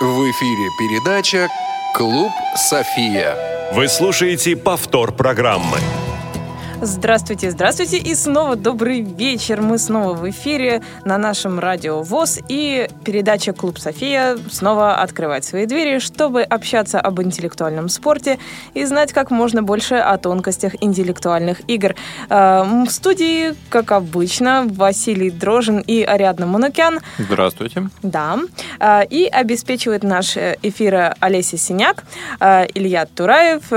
В эфире передача «Клуб София». Вы слушаете повтор программы. Здравствуйте, здравствуйте и снова добрый вечер. Мы снова в эфире на нашем радио ВОЗ и передача «Клуб София» снова открывает свои двери, чтобы общаться об интеллектуальном спорте и знать как можно больше о тонкостях интеллектуальных игр. Э, в студии, как обычно, Василий Дрожин и Ариадна Манукян. Здравствуйте. Да. Э, и обеспечивает наш эфир Олеся Синяк, э, Илья Тураев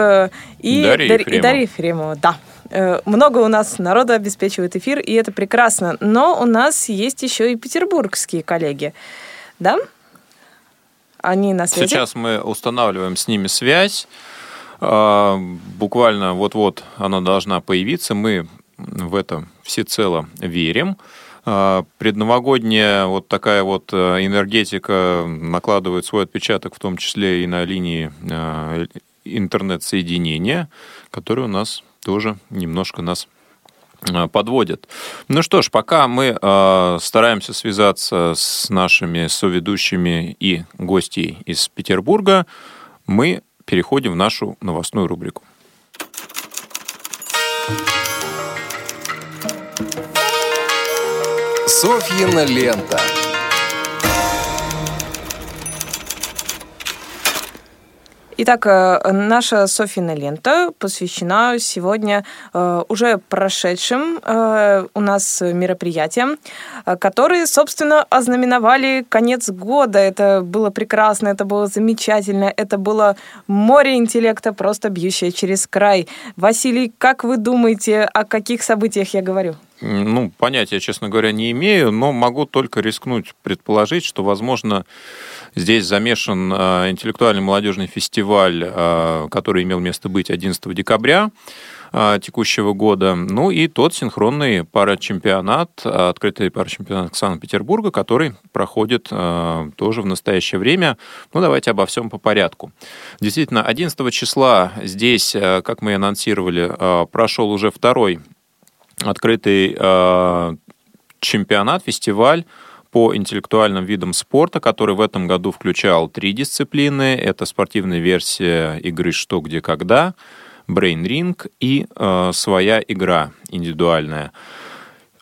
и Дарья Дар- Ефремова. Дарья Ефремова. Да. Э, Много у нас народа обеспечивает эфир, и это прекрасно. Но у нас есть еще и петербургские коллеги. Да? Они на связи? Сейчас мы устанавливаем с ними связь. А, Буквально вот-вот она должна появиться. Мы в это всецело верим. А, Предновогодняя вот такая вот э, энергетика накладывает свой отпечаток, в том числе и на линии э, интернет-соединения, которые у нас тоже немножко нас э, подводят. Ну что ж, пока мы э, стараемся связаться с нашими соведущими и гостей из Петербурга, мы переходим в нашу новостную рубрику. Софьина лента. Итак, э, наша Софьина лента посвящена сегодня э, уже прошедшим э, у нас мероприятиям, которые, собственно, ознаменовали конец года. Это было прекрасно, это было замечательно, это было море интеллекта, просто бьющее через край. Василий, как вы думаете, о каких событиях я говорю? Ну, понятия, честно говоря, не имею, но могу только рискнуть предположить, что, возможно, здесь замешан э, интеллектуальный молодежный фестиваль, э, который имел место быть 11 декабря э, текущего года, ну и тот синхронный парачемпионат, открытый парачемпионат Санкт-Петербурга, который проходит э, тоже в настоящее время. Ну, давайте обо всем по порядку. Действительно, 11 числа здесь, как мы анонсировали, прошел уже второй открытый э, чемпионат, фестиваль по интеллектуальным видам спорта, который в этом году включал три дисциплины. Это спортивная версия игры «Что, где, когда», Brain Ring и э, своя игра индивидуальная.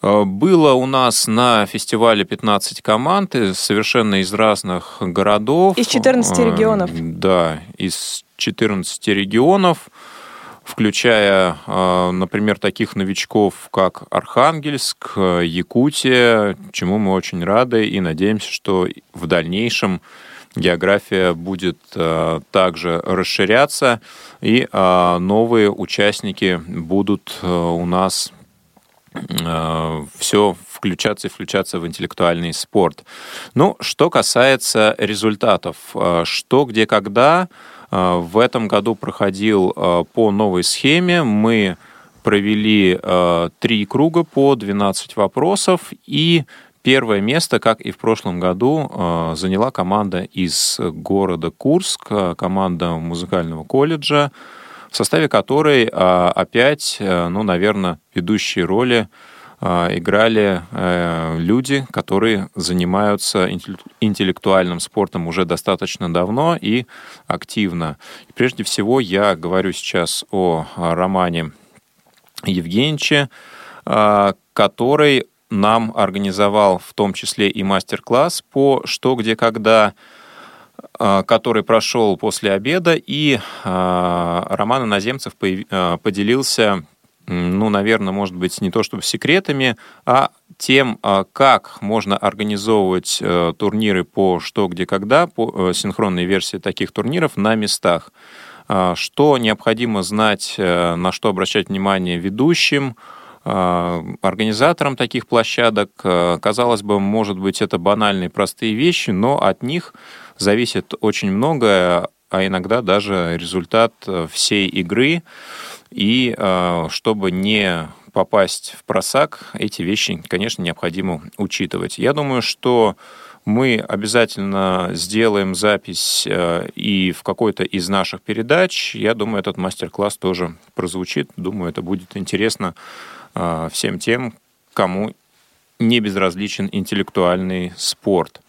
Э, Было у нас на фестивале 15 команд, совершенно из разных городов. Из 14 Э, регионов. Да, из 14 регионов включая, э, например, таких новичков, как Архангельск, Якутия, чему мы очень рады и надеемся, что в дальнейшем география будет э, также расширяться, и э, новые участники будут у нас все включаться и включаться в интеллектуальный спорт. Ну, что касается результатов, что, где, когда, в этом году проходил э, по новой схеме. Мы провели э, три круга по 12 вопросов, и первое место, как и в прошлом году, заняла команда из города Курск, команда музыкального колледжа, в составе которой а, опять, ну, наверное, ведущие роли а, играли э, люди, которые занимаются интеллек- интеллектуальным спортом уже достаточно давно и активно. Прежде всего я говорю сейчас о а, романе Евгеньевиче, а, который нам организовал в том числе и мастер-класс по «Что, где, когда», а, который прошел после обеда, и а, Роман Иноземцев а, поделился, ну, наверное, может быть, не то чтобы секретами, а тем, а, как можно организовывать э, турниры по «Что, где, когда», по э, синхронной версии таких турниров на местах. А, Что необходимо знать, э, на что обращать внимание ведущим, а, организаторам таких площадок. Казалось бы, может быть, это банальные простые вещи, но от них зависит очень многое, а иногда даже результат всей игры. И э, чтобы не попасть в просак, эти вещи, конечно, необходимо учитывать. Я думаю, что мы обязательно сделаем запись э, и в какой-то из наших передач. Я думаю, этот мастер-класс тоже прозвучит. Думаю, это будет интересно э, всем тем, кому не безразличен интеллектуальный спорт.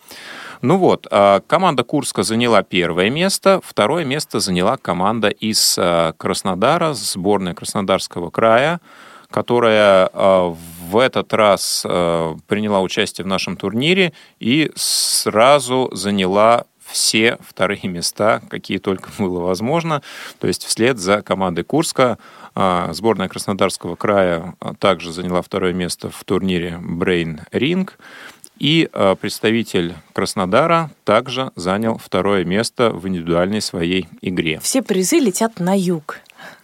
Ну вот, а, команда Курска заняла первое место, второе место заняла команда из а, Краснодара, сборная Краснодарского края, которая а, в этот раз приняла участие в нашем турнире и сразу заняла все вторые места, какие только было возможно. То есть вслед за командой Курска сборная Краснодарского края также заняла второе место в турнире Brain Ring. И э, представитель Краснодара также занял второе место в индивидуальной своей игре. Все призы летят на юг.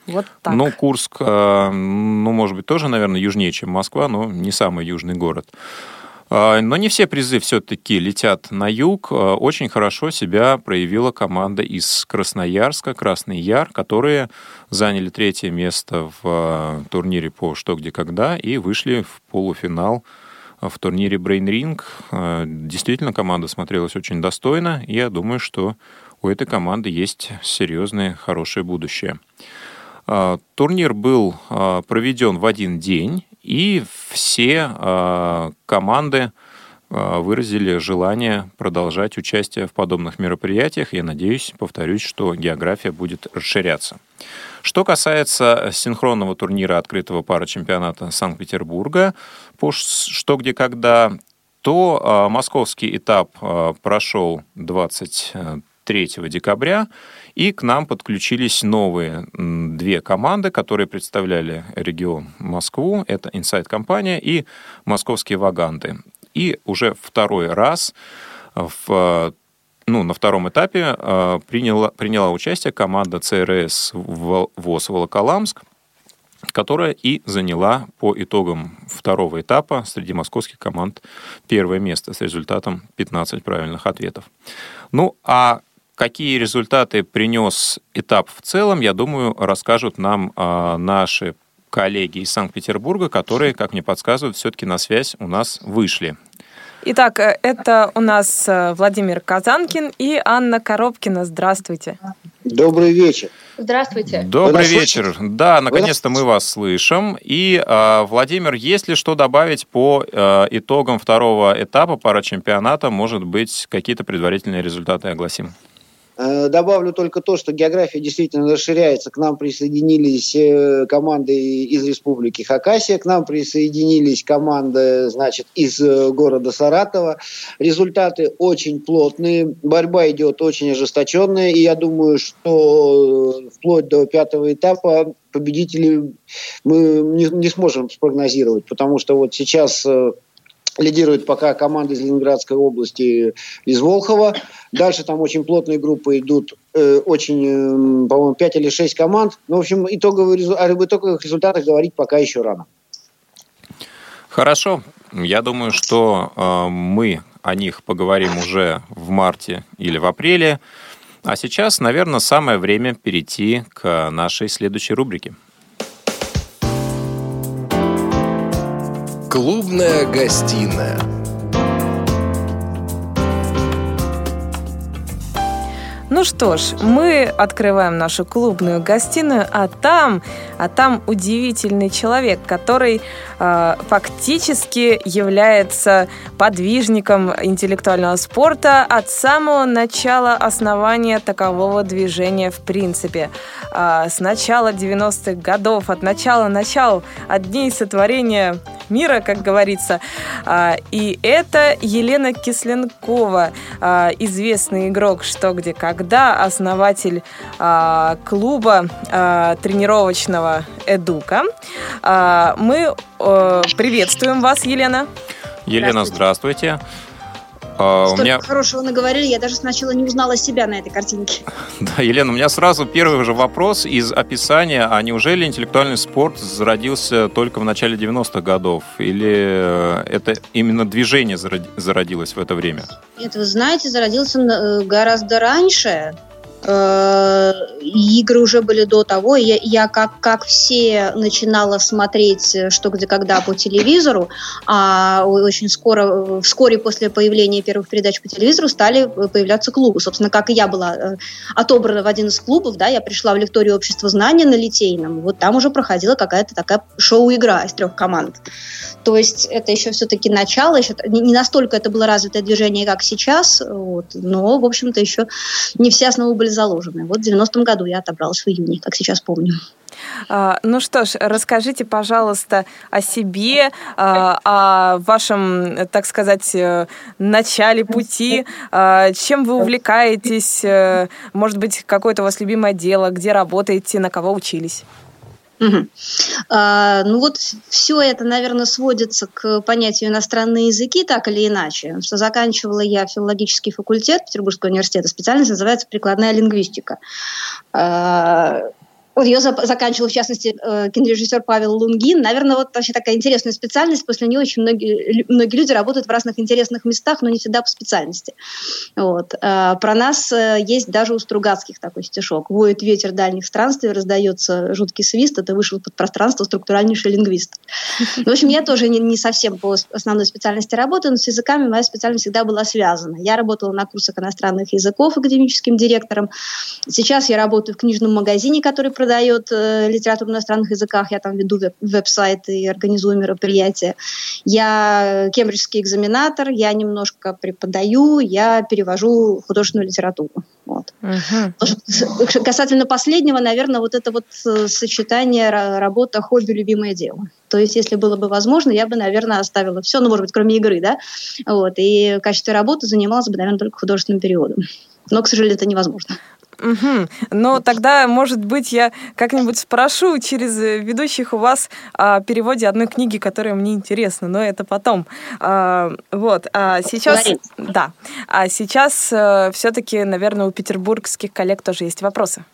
Вот так. Ну, Курск, э, ну, может быть, тоже, наверное, южнее, чем Москва, но не самый южный город. Э, но не все призы все-таки летят на юг. Очень хорошо себя проявила команда из Красноярска, Красный Яр, которые заняли третье место в турнире по «Что, где, когда» и вышли в полуфинал в турнире Brain Ring. Э, действительно, команда смотрелась очень достойно, я думаю, что у этой команды есть серьезное, хорошее будущее. Э, турнир был э, проведен в один день, и все команды выразили желание продолжать участие в подобных мероприятиях. Я надеюсь, повторюсь, что география будет расширяться. Что касается синхронного турнира открытого пара чемпионата Санкт-Петербурга по «Что, где, когда», то а, московский этап а, прошел 23 декабря, и к нам подключились новые две команды, которые представляли регион Москву. Это Инсайт-компания и московские ваганты. И уже второй раз в ну, на втором этапе э, приняла, приняла участие команда ЦРС ВОЗ Волоколамск, которая и заняла по итогам второго этапа среди московских команд первое место с результатом 15 правильных ответов. Ну, а какие результаты принес этап в целом, я думаю, расскажут нам э, наши коллеги из Санкт-Петербурга, которые, как мне подсказывают, все-таки на связь у нас вышли. Итак, э, это у нас э, Владимир Казанкин и Анна Коробкина. Здравствуйте. Добрый вечер. Здравствуйте. Добрый вечер. Да, наконец-то мы вас слышим. И, э, Владимир, есть ли что добавить по э, итогам второго этапа парачемпионата? Может быть, какие-то предварительные результаты огласим? Э, добавлю только то, что география действительно расширяется. К нам присоединились э, команды из Республики Хакасия, к нам присоединились команды, значит, из э, города Саратова. Результаты очень плотные, борьба идет очень ожесточенная, и я думаю, что вплоть до пятого этапа победителей мы не, не сможем спрогнозировать, потому что вот сейчас Лидирует пока команда из Ленинградской области, из Волхова. Дальше там очень плотные группы идут, э, очень, э, по-моему, 5 или 6 команд. Ну, в общем, итоговые, об итоговых результатах говорить пока еще рано. Хорошо. Я думаю, что э, мы о них поговорим уже в марте или в апреле. А сейчас, наверное, самое время перейти к нашей следующей рубрике. Клубная гостиная. Ну что ж, мы открываем нашу клубную гостиную, а там, а там удивительный человек, который э, фактически является подвижником интеллектуального спорта от самого начала основания такового движения в принципе. Э, с начала 90-х годов, от начала начал, от дней сотворения мира, как говорится. Э, и это Елена Кисленкова, э, известный игрок «Что, где, как когда основатель э, клуба э, тренировочного Эдука. Э, мы э, приветствуем вас, Елена. Елена, здравствуйте. А, Столько у меня... хорошего наговорили, я даже сначала не узнала себя на этой картинке. Да, Елена, у меня сразу первый же вопрос из описания. А неужели интеллектуальный спорт зародился только в начале 90-х годов? Или э, это именно движение зародилось в это время? Нет, вы знаете, зародился э, гораздо раньше. Э, игры уже были до того. Я, я как, как все начинала смотреть что где когда по телевизору, а очень скоро, вскоре после появления первых передач по телевизору стали появляться клубы. Собственно, как и я была э, отобрана в один из клубов, да, я пришла в лекторию общества знания на Литейном, вот там уже проходила какая-то такая шоу-игра из трех команд. То есть это еще все-таки начало, еще не настолько это было развитое движение, как сейчас, вот, но, в общем-то, еще не все основы были заложены. Вот в 90-м году я отобралась в июне, как сейчас помню. А, ну что ж, расскажите, пожалуйста, о себе, а, о вашем, так сказать, э, начале пути, а, чем вы увлекаетесь, э, может быть, какое-то у вас любимое дело, где работаете, на кого учились? А, ну вот все это, наверное, сводится к понятию иностранные языки, так или иначе. Что заканчивала я филологический факультет Петербургского университета, специальность называется прикладная лингвистика. А, вот ее заканчивал, в частности, э, кинорежиссер Павел Лунгин. Наверное, вот вообще такая интересная специальность. После нее очень многие, многие люди работают в разных интересных местах, но не всегда по специальности. Вот. А про нас э, есть даже у Стругацких такой стишок. «Воет ветер дальних странствий, раздается жуткий свист, это вышел под пространство структуральнейший лингвист». В общем, я тоже не, не совсем по основной специальности работаю, но с языками моя специальность всегда была связана. Я работала на курсах иностранных языков академическим директором. Сейчас я работаю в книжном магазине, который продает э, литературу на иностранных языках, я там веду веб- веб-сайт и организую мероприятия. Я кембриджский экзаменатор, я немножко преподаю, я перевожу художественную литературу. Вот. Угу. Касательно последнего, наверное, вот это вот э, сочетание работа, хобби, любимое дело. То есть, если было бы возможно, я бы, наверное, оставила все, ну, может быть, кроме игры, да, вот, и в качестве работы занималась бы, наверное, только художественным периодом. Но, к сожалению, это невозможно. Угу. Но тогда, может быть, я как-нибудь спрошу через ведущих у вас о переводе одной книги, которая мне интересна, но это потом. А, вот. А сейчас, да. А сейчас э, все-таки, наверное, у петербургских коллег тоже есть вопросы.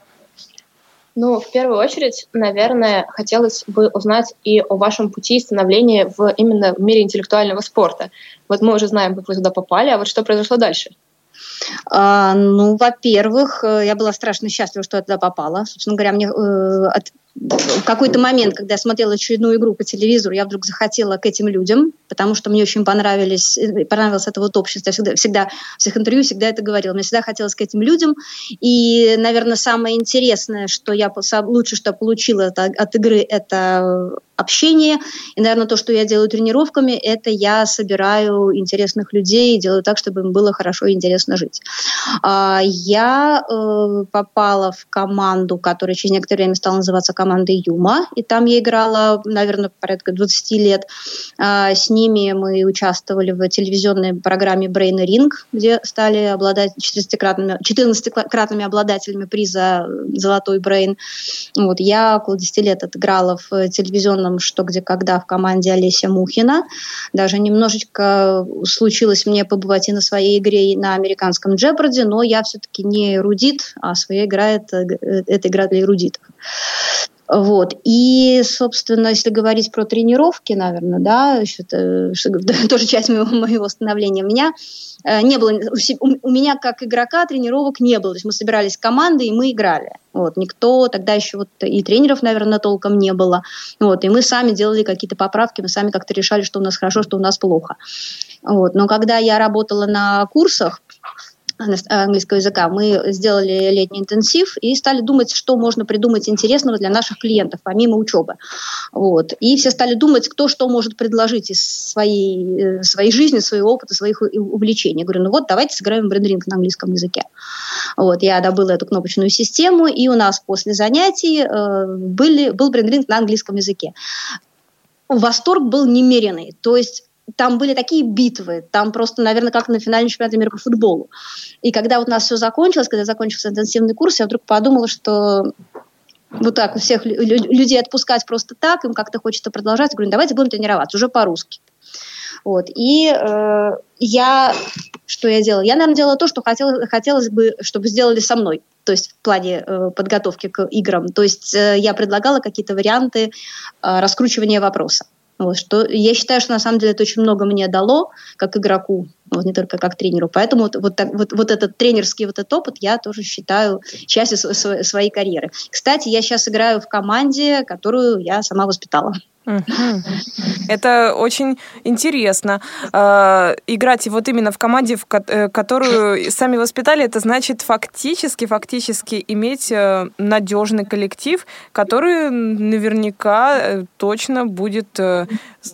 Ну, в первую очередь, наверное, хотелось бы узнать и о вашем пути становления в именно в мире интеллектуального спорта. Вот мы уже знаем, как вы туда попали, а вот что произошло дальше? А, ну, во-первых, э, я была страшно счастлива, что я туда попала. Собственно говоря, мне э, от, в какой-то момент, когда я смотрела очередную игру по телевизору, я вдруг захотела к этим людям, потому что мне очень понравились, э, понравилось это вот общество. Я всегда, всегда в всех интервью всегда это говорила. Мне всегда хотелось к этим людям. И, наверное, самое интересное, что я лучше, что получила от игры, это общение. И, наверное, то, что я делаю тренировками, это я собираю интересных людей и делаю так, чтобы им было хорошо и интересно жить. А, я э, попала в команду, которая через некоторое время стала называться командой Юма, и там я играла, наверное, порядка 20 лет. А, с ними мы участвовали в телевизионной программе Brain Ring, где стали обладать 14-кратными, 14-кратными обладателями приза «Золотой Brain». Вот, я около 10 лет отыграла в телевизионном главном «Что, где, когда» в команде Олеся Мухина. Даже немножечко случилось мне побывать и на своей игре, и на американском джеброде, но я все-таки не эрудит, а своя игра это, – это игра для эрудитов. Вот. И, собственно, если говорить про тренировки, наверное, да, это, тоже часть моего, моего становления, у меня э, не было, у меня как игрока тренировок не было. То есть мы собирались командой, и мы играли. Вот. Никто, тогда еще вот и тренеров, наверное, толком не было. Вот. И мы сами делали какие-то поправки, мы сами как-то решали, что у нас хорошо, что у нас плохо. Вот. Но когда я работала на курсах, английского языка, мы сделали летний интенсив и стали думать, что можно придумать интересного для наших клиентов, помимо учебы. Вот. И все стали думать, кто что может предложить из своей, э, своей жизни, своего опыта, своих увлечений. Я говорю, ну вот, давайте сыграем брендринг на английском языке. Вот. Я добыла эту кнопочную систему, и у нас после занятий э, были, был брендринг на английском языке восторг был немеренный. То есть там были такие битвы, там просто, наверное, как на финальном чемпионате мира по футболу. И когда вот у нас все закончилось, когда закончился интенсивный курс, я вдруг подумала, что вот так у всех людей отпускать просто так, им как-то хочется продолжать. Я говорю, давайте будем тренироваться уже по-русски. Вот. И э, я, что я делала? Я, наверное, делала то, что хотела, хотелось бы, чтобы сделали со мной, то есть в плане э, подготовки к играм. То есть э, я предлагала какие-то варианты э, раскручивания вопроса. Вот, что я считаю, что на самом деле это очень много мне дало, как игроку, вот, не только как тренеру. Поэтому вот, вот, так, вот, вот этот тренерский вот этот опыт я тоже считаю частью своей карьеры. Кстати, я сейчас играю в команде, которую я сама воспитала. Это очень интересно. А, играть вот именно в команде, в э, которую сами воспитали, это значит фактически, фактически иметь э, надежный коллектив, который наверняка э, точно будет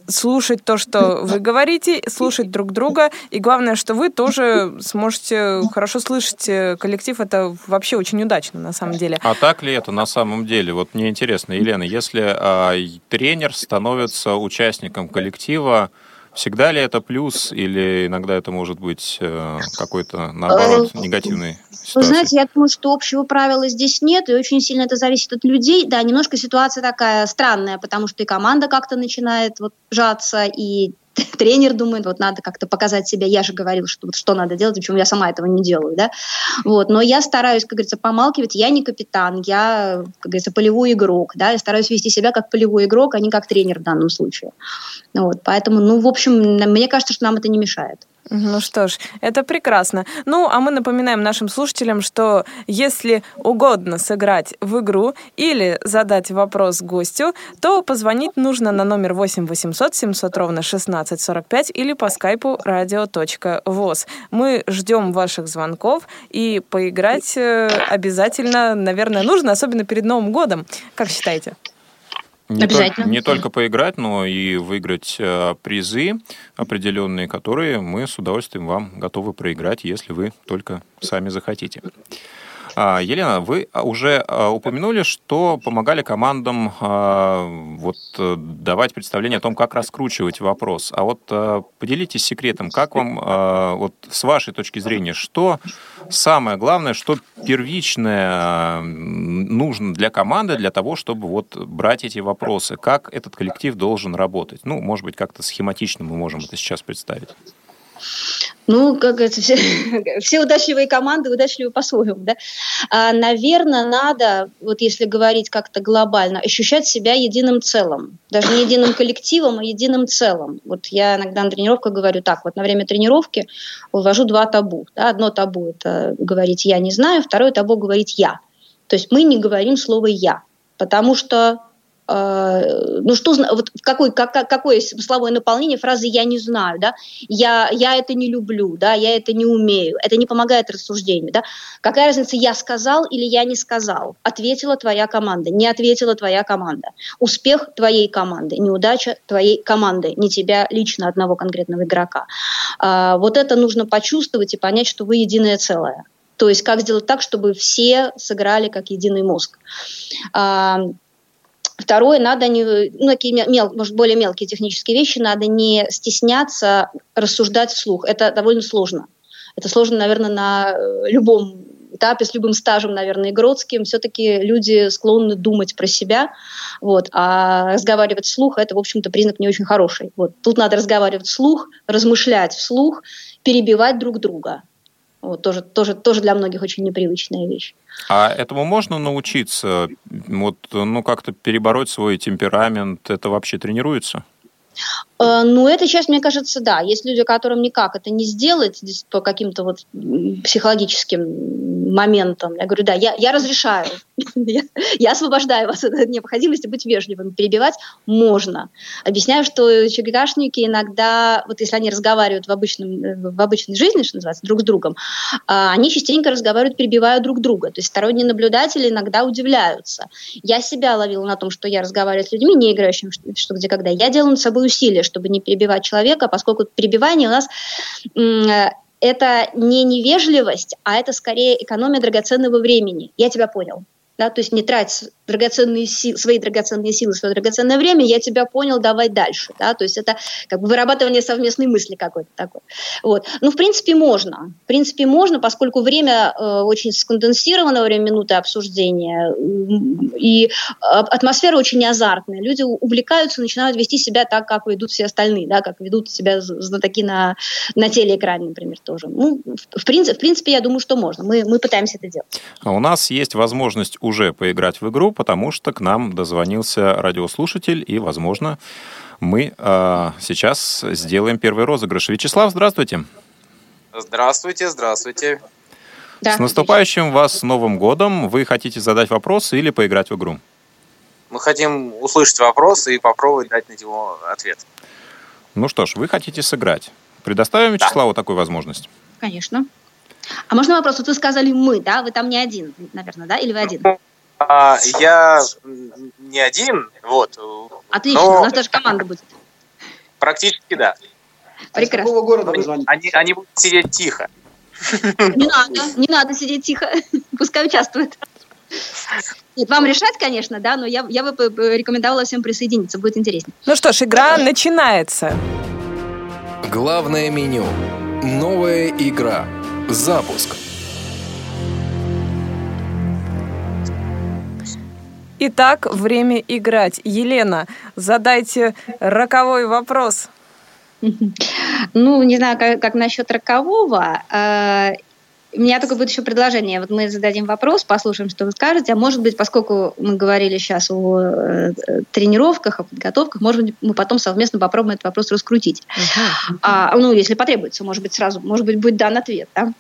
слушать то, что вы говорите, слушать друг друга. И главное, что вы тоже сможете хорошо слышать коллектив. Это вообще очень удачно, на самом деле. А так ли это на самом деле? Вот мне интересно, Елена, если а, тренер становится участником коллектива, всегда ли это плюс или иногда это может быть э, какой-то, наоборот, э, негативный ситуацией? Вы знаете, я думаю, что общего правила здесь нет, и очень сильно это зависит от людей. Да, немножко ситуация такая странная, потому что и команда как-то начинает вот жаться, и тренер думает, вот надо как-то показать себя, я же говорил, что вот что надо делать, почему я сама этого не делаю, да, вот, но я стараюсь, как говорится, помалкивать, я не капитан, я, как говорится, полевой игрок, да, я стараюсь вести себя как полевой игрок, а не как тренер в данном случае, вот, поэтому, ну, в общем, мне кажется, что нам это не мешает. Ну что ж, это прекрасно. Ну, а мы напоминаем нашим слушателям, что если угодно сыграть в игру или задать вопрос гостю, то позвонить нужно на номер 8 800 700 ровно 1645 или по скайпу radio.voz. Мы ждем ваших звонков и поиграть э, обязательно, наверное, нужно, особенно перед Новым годом. Как считаете? Не, Обязательно. Только, не только поиграть, но и выиграть э, призы определенные, которые мы с удовольствием вам готовы проиграть, если вы только сами захотите. А, Елена, вы уже а, упомянули, что помогали командам а, вот, э, давать представление о том, как раскручивать вопрос. А вот поделитесь секретом, как вам, вот, с вашей точки зрения, что самое главное, что первичное нужно для команды для того, чтобы вот брать эти вопросы? Как этот коллектив должен работать? Ну, может быть, как-то схематично мы можем это сейчас представить. Ну, как говорится, все, все удачливые команды удачливы по-своему, да. А, наверное, надо, вот если говорить как-то глобально, ощущать себя единым целым. Даже не единым коллективом, а единым целым. Вот я иногда на тренировках говорю так, вот на время тренировки вывожу два табу. Да? Одно табу – это говорить «я не знаю», второе табу – говорить «я». То есть мы не говорим слово «я», потому что ну что, вот какой, как, какое смысловое наполнение фразы «я не знаю», да, я, я это не люблю, да, я это не умею, это не помогает рассуждению, да, какая разница, я сказал или я не сказал, ответила твоя команда, не ответила твоя команда, успех твоей команды, неудача твоей команды, не тебя лично, одного конкретного игрока. А, вот это нужно почувствовать и понять, что вы единое целое. То есть как сделать так, чтобы все сыграли как единый мозг. Второе, надо не, ну, такие мел, может, более мелкие технические вещи, надо не стесняться рассуждать вслух. Это довольно сложно. Это сложно, наверное, на э, любом этапе, с любым стажем, наверное, игротским, все-таки люди склонны думать про себя, вот, а разговаривать вслух – это, в общем-то, признак не очень хороший. Вот. Тут надо разговаривать вслух, размышлять вслух, перебивать друг друга. Вот, тоже, тоже, тоже для многих очень непривычная вещь. А этому можно научиться? Вот, ну, как-то перебороть свой темперамент? Это вообще тренируется? Э, ну, эта часть, мне кажется, да. Есть люди, которым никак это не сделать по каким-то вот психологическим моментам. Я говорю, да, я, я разрешаю, я, освобождаю вас от необходимости быть вежливым. Перебивать можно. Объясняю, что ЧГКшники иногда, вот если они разговаривают в, обычном, э, в обычной жизни, что называется, друг с другом, а, они частенько разговаривают, перебивая друг друга. То есть сторонние наблюдатели иногда удивляются. Я себя ловила на том, что я разговариваю с людьми, не играющими что где когда. Я делаю над собой усилия, чтобы не перебивать человека, поскольку перебивание у нас э, это не невежливость, а это скорее экономия драгоценного времени. Я тебя понял да, то есть не трать драгоценные силы, свои драгоценные силы, свое драгоценное время, я тебя понял, давай дальше, да, то есть это как бы вырабатывание совместной мысли какой-то такой. Вот. Ну, в принципе, можно. В принципе, можно, поскольку время э, очень сконденсировано, время минуты обсуждения, и атмосфера очень азартная. Люди увлекаются, начинают вести себя так, как ведут все остальные, да, как ведут себя знатоки на, на телеэкране, например, тоже. Ну, в, принципе, в принципе, я думаю, что можно. Мы, мы пытаемся это делать. А у нас есть возможность уже поиграть в игру, потому что к нам дозвонился радиослушатель, и, возможно, Мы э, сейчас сделаем первый розыгрыш. Вячеслав, здравствуйте. Здравствуйте, здравствуйте. Да, С наступающим вас Новым годом! Вы хотите задать вопрос или поиграть в игру? Мы хотим услышать вопрос и попробовать дать на него ответ. Ну что ж, вы хотите сыграть. Предоставим Вячеславу да. такую возможность? Конечно. А можно вопрос? Вот вы сказали «мы», да? Вы там не один, наверное, да? Или вы один? А, я не один, вот. Отлично, но... у нас даже команда будет. Практически да. Прекрасно. А из какого города вы звоните? Они, они будут сидеть тихо. Не надо, не надо сидеть тихо. Пускай участвуют. Нет, вам решать, конечно, да, но я, я бы рекомендовала всем присоединиться, будет интереснее. Ну что ж, игра начинается. Главное меню. Новая игра. Запуск. Итак, время играть. Елена, задайте роковой вопрос. Ну, не знаю, как, как насчет рокового. Э, у меня только будет еще предложение. Вот мы зададим вопрос, послушаем, что вы скажете. А может быть, поскольку мы говорили сейчас о э, тренировках, о подготовках, может быть, мы потом совместно попробуем этот вопрос раскрутить. Uh-huh. А, ну, если потребуется, может быть, сразу, может быть, будет дан ответ. Да?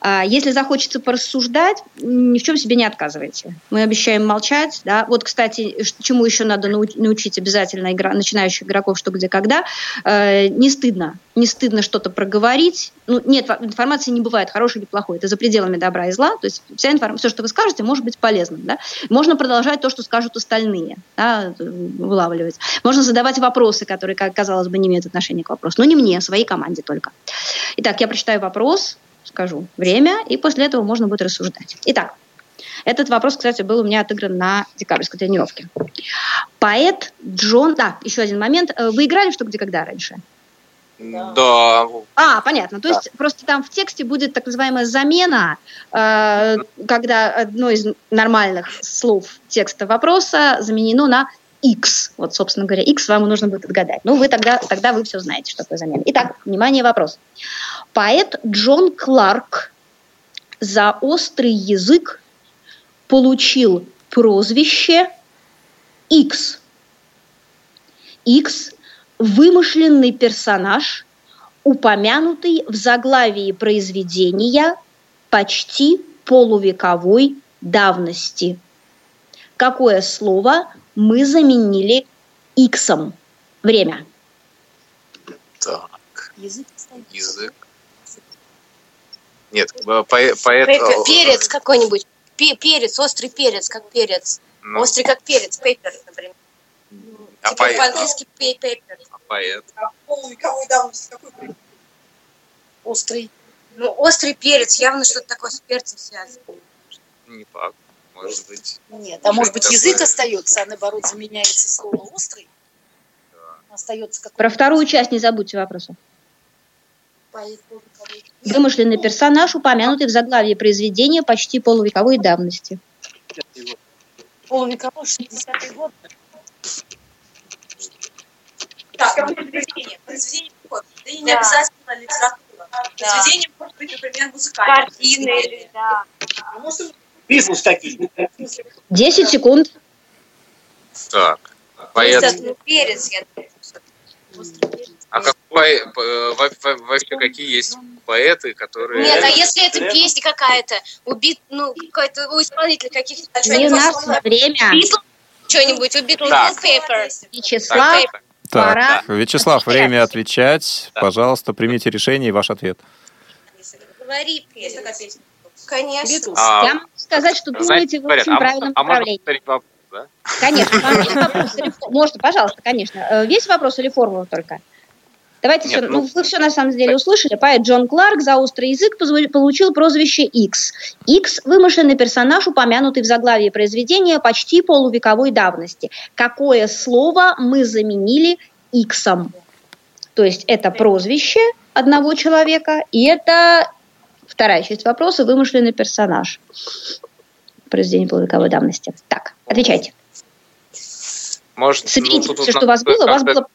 А, если захочется порассуждать, ни в чем себе не отказывайте. Мы обещаем молчать. Да? Вот, кстати, чему еще надо научить обязательно игра, начинающих игроков, что где когда. Э, не стыдно. Не стыдно что-то проговорить. Ну, нет, информации не бывает хорошей или плохой. Это за пределами добра и зла. То есть вся информация, все, что вы скажете, может быть полезным. Да? Можно продолжать то, что скажут остальные, да, вылавливать. Можно задавать вопросы, которые, казалось бы, не имеют отношения к вопросу. Но не мне, а своей команде только. Итак, я прочитаю вопрос, скажу время, и после этого можно будет рассуждать. Итак, этот вопрос, кстати, был у меня отыгран на декабрьской тренировке. Поэт Джон... Да, еще один момент. Э, вы играли что, где, когда раньше? Да. А, понятно. То да. есть просто там в тексте будет так называемая замена, э, когда одно из нормальных слов текста вопроса заменено на X. Вот, собственно говоря, X вам нужно будет отгадать. Ну, вы тогда, тогда вы все знаете, что такое замена. Итак, внимание, вопрос. Поэт Джон Кларк за острый язык получил прозвище X. X вымышленный персонаж, упомянутый в заглавии произведения почти полувековой давности. Какое слово мы заменили иксом? Время. Так. Язык. Язык. Нет, поэт... поэт перец какой-нибудь. Перец, острый перец, как перец. Ну. Острый как перец, пейпер, например. А поэт? По-английски paper. А поэт? Поэт? Острый. Ну, острый перец, явно что-то такое с перцем связано. Не факт, может быть. Нет, а может быть такое... язык остается, а наоборот заменяется слово острый? Да. Остается какой Про вторую часть не забудьте вопроса. Вымышленный персонаж, упомянутый в заглавии произведения почти полувековой давности. Полувековой, 60-й год. Так, произведение. Произведение какое? Да и не обязательно литература. Произведение может быть, например, музыкальное. Картины, да. А может, Бизнес такие. 10 секунд. Так. Поэт. Ну, перец, я а как поэ... вообще какие есть поэты, которые... Нет, а если это песня какая-то, убит, ну, какой-то у исполнителя каких-то... Не наше время. Что-нибудь, убит Paper. Вячеслав. Так, Пора. Вячеслав, время отвечать. Пожалуйста, примите решение и ваш ответ. Говори, есть Конечно. А, Я могу сказать, что думаете в очень а, правильном а направлении. Вопрос, да? Конечно, вам весь вопрос или Можно, пожалуйста, конечно. Э, весь вопрос или формула только? Давайте Нет, все, ну, ну, вы все на самом деле услышали. Поэт Джон Кларк за острый язык получил прозвище X. X – вымышленный персонаж, упомянутый в заглавии произведения почти полувековой давности. Какое слово мы заменили Иксом? То есть это прозвище одного человека, и это вторая часть вопроса – вымышленный персонаж. Произведение полувековой давности. Так, отвечайте. Может, Соберите ну, все, что у вас было. У вас было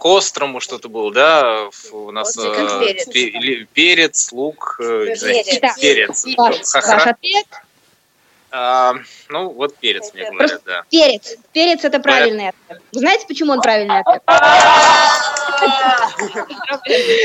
к острому что-то было, да? У нас э, перец. перец, лук, э, перец. перец. Ваш, ваш ответ? Ну, вот перец, мне говорят, да. Перец. Перец – это правильный ответ. Вы знаете, почему он правильный ответ?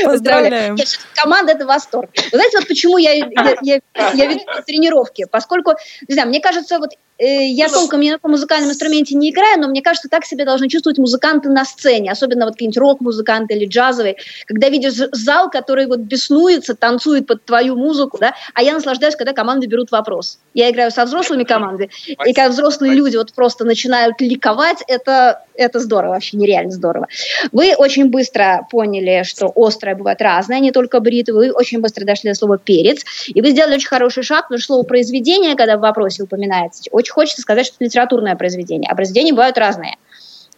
Поздравляем. Команда – это восторг. Вы знаете, вот почему я, я, я, я веду тренировки? Поскольку, не знаю, мне кажется, вот э, я толком ни на каком музыкальном инструменте не играю, но мне кажется, так себя должны чувствовать музыканты на сцене, особенно вот какие-нибудь рок-музыканты или джазовые, когда видишь зал, который вот беснуется, танцует под твою музыку, да, а я наслаждаюсь, когда команды берут вопрос. Я играю со взрослыми командами, и когда взрослые люди вот просто начинают ликовать, это, это здорово, вообще нереально здорово. Вы очень быстро поняли, что острое бывает разное, не только брит, вы очень быстро дошли до слова перец, и вы сделали очень хороший шаг, потому что слово произведение, когда в вопросе упоминается, очень хочется сказать, что это литературное произведение, а произведения бывают разные.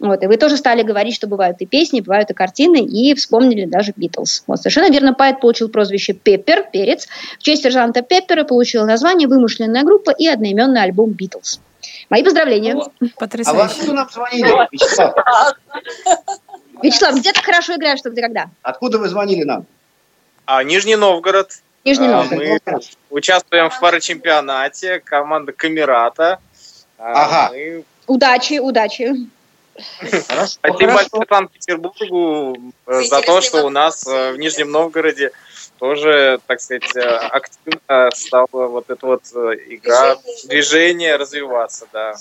Вот, и вы тоже стали говорить, что бывают и песни, бывают и картины, и вспомнили даже Битлз. Вот, совершенно верно, поэт получил прозвище Пеппер, перец. В честь сержанта Пеппера получил название «Вымышленная группа» и одноименный альбом Битлз. Мои поздравления. Потрясающе. А откуда нам звонили, Вячеслав? Вячеслав, где ты хорошо играешь, что где когда? Откуда вы звонили нам? А, Нижний Новгород. Нижний А, Новгород. Мы участвуем в парачемпионате, команда Камерата. А, Ага. Мы Удачи, удачи. Хорошо, Спасибо большое Санкт-Петербургу э, за то, что у нас э, в Нижнем Новгороде тоже, так сказать, э, активно стала вот эта вот игра, движение развиваться, да.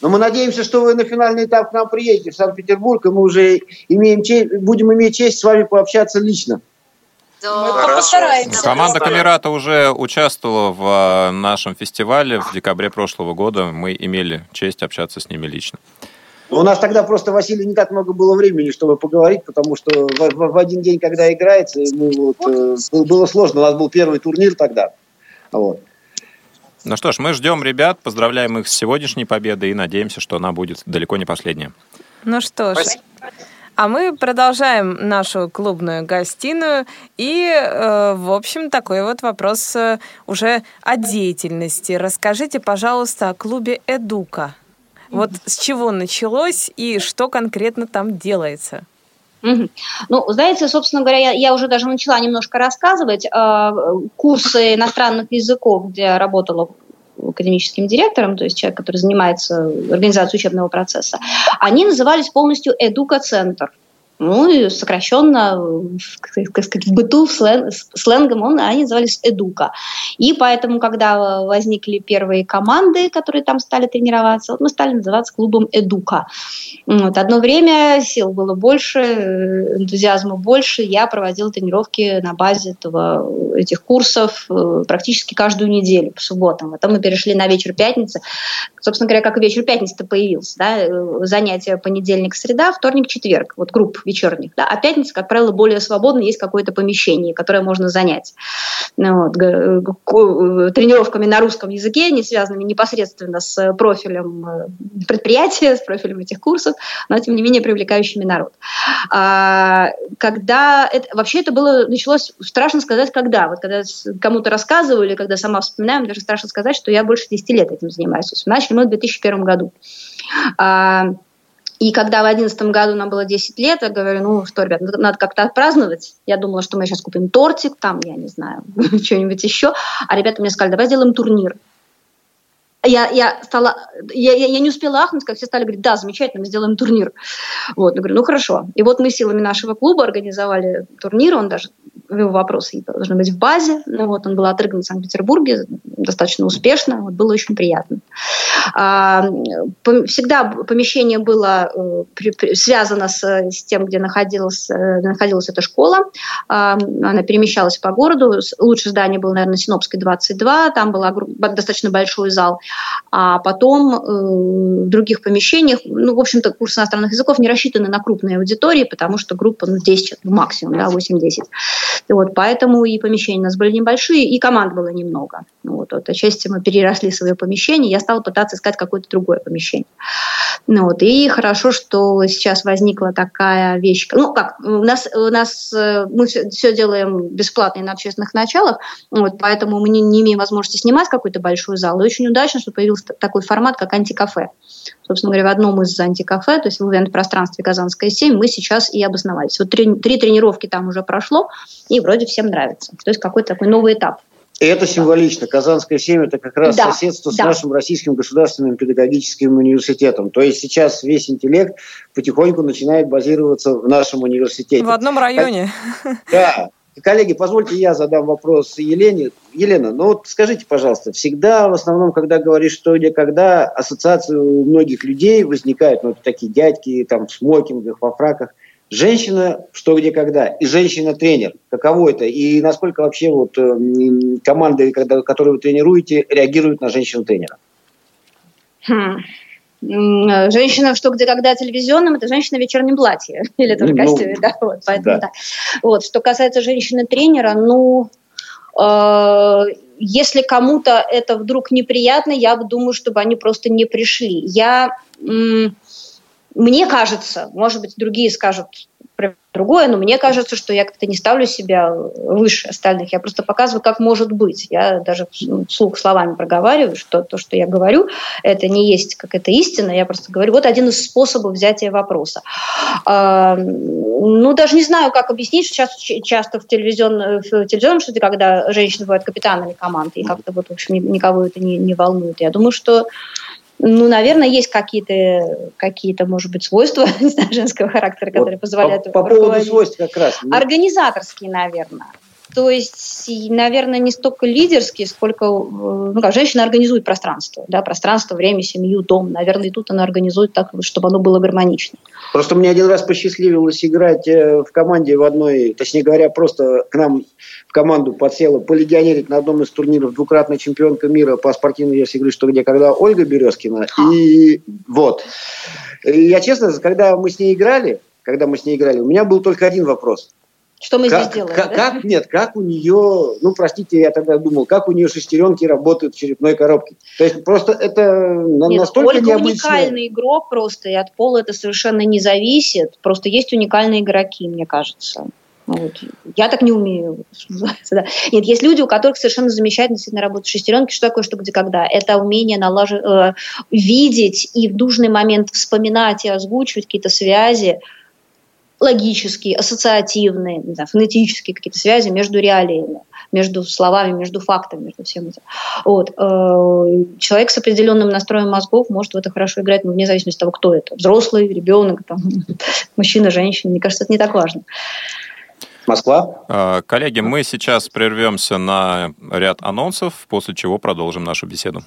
Но мы надеемся, что вы на финальный этап к нам приедете в Санкт-Петербург, и мы уже имеем честь, будем иметь честь с вами пообщаться лично. Постараемся. Команда Камерата уже участвовала в нашем фестивале в декабре прошлого года. Мы имели честь общаться с ними лично. У нас тогда просто, Василий, не так много было времени, чтобы поговорить, потому что в, в- в один день, когда играется, мы вот, э, был- было сложно. У нас был первый турнир тогда. Вот. Ну что ж, мы ждем ребят, поздравляем их с сегодняшней победой и надеемся, что она будет далеко не последняя. Ну что ж, Спасибо. а мы продолжаем нашу клубную гостиную. И, э, в общем, такой вот вопрос э, уже о деятельности. Расскажите, пожалуйста, о клубе «Эдука». Вот с чего началось и что конкретно там делается? Ну, знаете, собственно говоря, я, я уже даже начала немножко рассказывать. Э, курсы иностранных языков, где я работала академическим директором, то есть человек, который занимается организацией учебного процесса, они назывались полностью «Эдука-центр». Ну и сокращенно в, так сказать, в быту, в слэн- с- сленгом он, они назывались «Эдука». И поэтому, когда возникли первые команды, которые там стали тренироваться, вот мы стали называться клубом «Эдука». Вот. Одно время сил было больше, э, энтузиазма больше. Я проводила тренировки на базе этого, этих курсов э, практически каждую неделю по субботам. Потом мы перешли на вечер пятницы. Собственно говоря, как и вечер пятницы-то появился. Да? э, Занятия понедельник-среда, вторник-четверг. Вот групп вечерних. Да? А пятница, как правило, более свободно, есть какое-то помещение, которое можно занять. Ну, вот, ко- э, тренировками на русском языке, не связанными непосредственно с профилем э, предприятия, с профилем этих курсов, но тем не менее привлекающими народ. А, когда это, вообще это было началось страшно сказать, когда. Вот когда кому-то рассказывали, когда сама вспоминаю, даже страшно сказать, что я больше 10 лет этим занимаюсь. Начали мы в 2001 году. А, и когда в 2011 году нам было 10 лет, я говорю, ну что, ребят, надо как-то отпраздновать. Я думала, что мы сейчас купим тортик, там, я не знаю, что-нибудь еще. А ребята мне сказали, давай сделаем турнир. Я, я, стала, я, я, я не успела ахнуть, как все стали говорить, да, замечательно, мы сделаем турнир. Вот, я говорю, ну хорошо. И вот мы силами нашего клуба организовали турнир, он даже его вопросы должны быть в базе. Ну, вот он был отыгран в Санкт-Петербурге достаточно успешно, вот, было очень приятно. А, всегда помещение было э, при- при- связано с, с тем, где находилась, э, находилась эта школа. А, она перемещалась по городу. Лучшее здание было, наверное, Синопской 22, там был достаточно большой зал. А потом э, в других помещениях, ну, в общем-то, курс иностранных языков не рассчитаны на крупные аудитории, потому что группа ну, 10 человек максимум, да, 8-10. Вот, поэтому и помещения у нас были небольшие, и команд было немного. Ну, Вот, вот, отчасти мы переросли свое помещение, я стала пытаться искать какое-то другое помещение. Ну, вот, и хорошо, что сейчас возникла такая вещь. Ну, как, у нас, у нас э, мы все, все делаем бесплатно и на общественных началах, вот, поэтому мы не, не имеем возможности снимать какой-то большой зал. И очень удачно, что появился такой формат, как антикафе. Собственно говоря, в одном из антикафе, то есть в ивент-пространстве Казанская 7, мы сейчас и обосновались. Вот три, три тренировки там уже прошло, и вроде всем нравится. То есть какой-то такой новый этап И это символично. Казанское 7 – это как раз да, соседство да. с нашим Российским государственным педагогическим университетом. То есть сейчас весь интеллект потихоньку начинает базироваться в нашем университете. В одном районе. Да. Коллеги, позвольте я задам вопрос Елене. Елена, ну вот скажите, пожалуйста, всегда в основном, когда говоришь что, где, когда, ассоциации у многих людей возникают, ну, такие дядьки там в смокингах, во фраках – Женщина что, где, когда. И женщина-тренер. Каково это? И насколько вообще вот э, команды, которые вы тренируете, реагируют на женщину-тренера? Хм. Женщина, что где когда телевизионным, это женщина в вечернем платье или тоже ну, костюме, да, вот, поэтому да. да. Вот, что касается женщины-тренера, ну, э, если кому-то это вдруг неприятно, я думаю, чтобы они просто не пришли. Я мне кажется, может быть, другие скажут другое, но мне кажется, что я как-то не ставлю себя выше остальных. Я просто показываю, как может быть. Я даже вслух словами проговариваю, что то, что я говорю, это не есть как это истина. Я просто говорю, вот один из способов взятия вопроса. А, ну, даже не знаю, как объяснить, сейчас часто в, телевизион, в телевизионном что когда женщины бывают капитанами команды, и как-то вот, в общем, никого это не, не волнует. Я думаю, что ну, наверное, есть какие-то, какие-то, может быть, свойства знаю, женского характера, которые вот позволяют... По, по поводу свойств как раз. Организаторские, наверное. То есть, наверное, не столько лидерские, сколько э, ну, как, женщина организует пространство, да, пространство, время, семью, дом. Наверное, и тут она организует так, чтобы оно было гармонично. Просто мне один раз посчастливилось играть э, в команде в одной, точнее говоря, просто к нам в команду подсела полегионерить на одном из турниров двукратная чемпионка мира по спортивной версии игры «Что, где, когда» Ольга Березкина. И вот. И я честно, когда мы с ней играли, когда мы с ней играли, у меня был только один вопрос – что мы как, здесь делаем? Как, да? как, нет, как у нее, ну, простите, я тогда думал, как у нее шестеренки работают в черепной коробке. То есть просто это нет, настолько Ольга необычно. уникальный игрок просто, и от пола это совершенно не зависит. Просто есть уникальные игроки, мне кажется. Вот. Я так не умею, Да. Нет, есть люди, у которых совершенно замечательно действительно работают шестеренки. Что такое что где когда? Это умение налаж... э, видеть и в нужный момент вспоминать и озвучивать какие-то связи, логические, ассоциативные, не знаю, фонетические какие-то связи между реалиями, между словами, между фактами, между всем этим. Вот. Э, человек с определенным настроем мозгов может в это хорошо играть, но вне зависимости от того, кто это. Взрослый, ребенок, там, мужчина, женщина. Мне кажется, это не так важно. Москва. Э, коллеги, мы сейчас прервемся на ряд анонсов, после чего продолжим нашу беседу.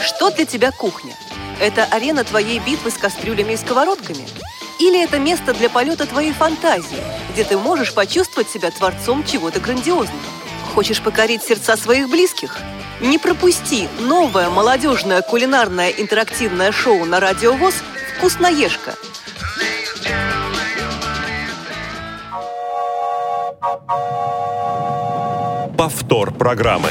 Что для тебя кухня? Это арена твоей битвы с кастрюлями и сковородками? Или это место для полета твоей фантазии, где ты можешь почувствовать себя творцом чего-то грандиозного? Хочешь покорить сердца своих близких? Не пропусти новое молодежное кулинарное интерактивное шоу на Радио ВОЗ «Вкусноежка». Повтор программы.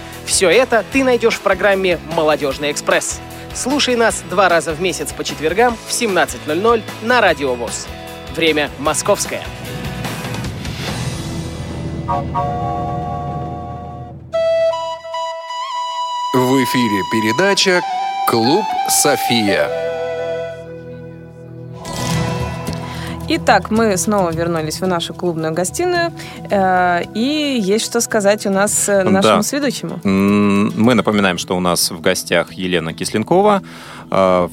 все это ты найдешь в программе «Молодежный экспресс». Слушай нас два раза в месяц по четвергам в 17.00 на Радио ВОЗ. Время московское. В эфире передача «Клуб София». Итак, мы снова вернулись в нашу клубную гостиную, э, и есть что сказать у нас э, нашему да. сведущему. Мы напоминаем, что у нас в гостях Елена Кисленкова, а,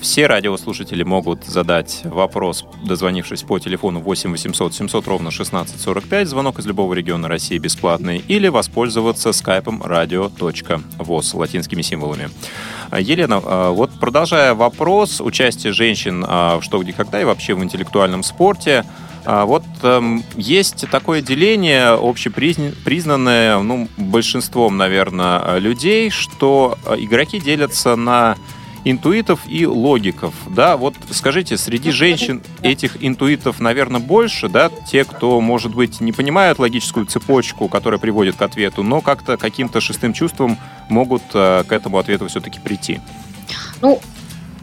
все радиослушатели могут задать вопрос, дозвонившись по телефону 8 800 700 ровно 1645, звонок из любого региона России бесплатный, или воспользоваться скайпом radio.voz латинскими символами. А, Елена, а, вот продолжая вопрос участия женщин в «Что, где, когда» и вообще в интеллектуальном спорте, вот э, есть такое деление, общепризнанное ну, большинством, наверное, людей, что игроки делятся на интуитов и логиков, да, вот скажите, среди женщин этих интуитов, наверное, больше, да, те, кто, может быть, не понимают логическую цепочку, которая приводит к ответу, но как-то каким-то шестым чувством могут э, к этому ответу все-таки прийти? Ну,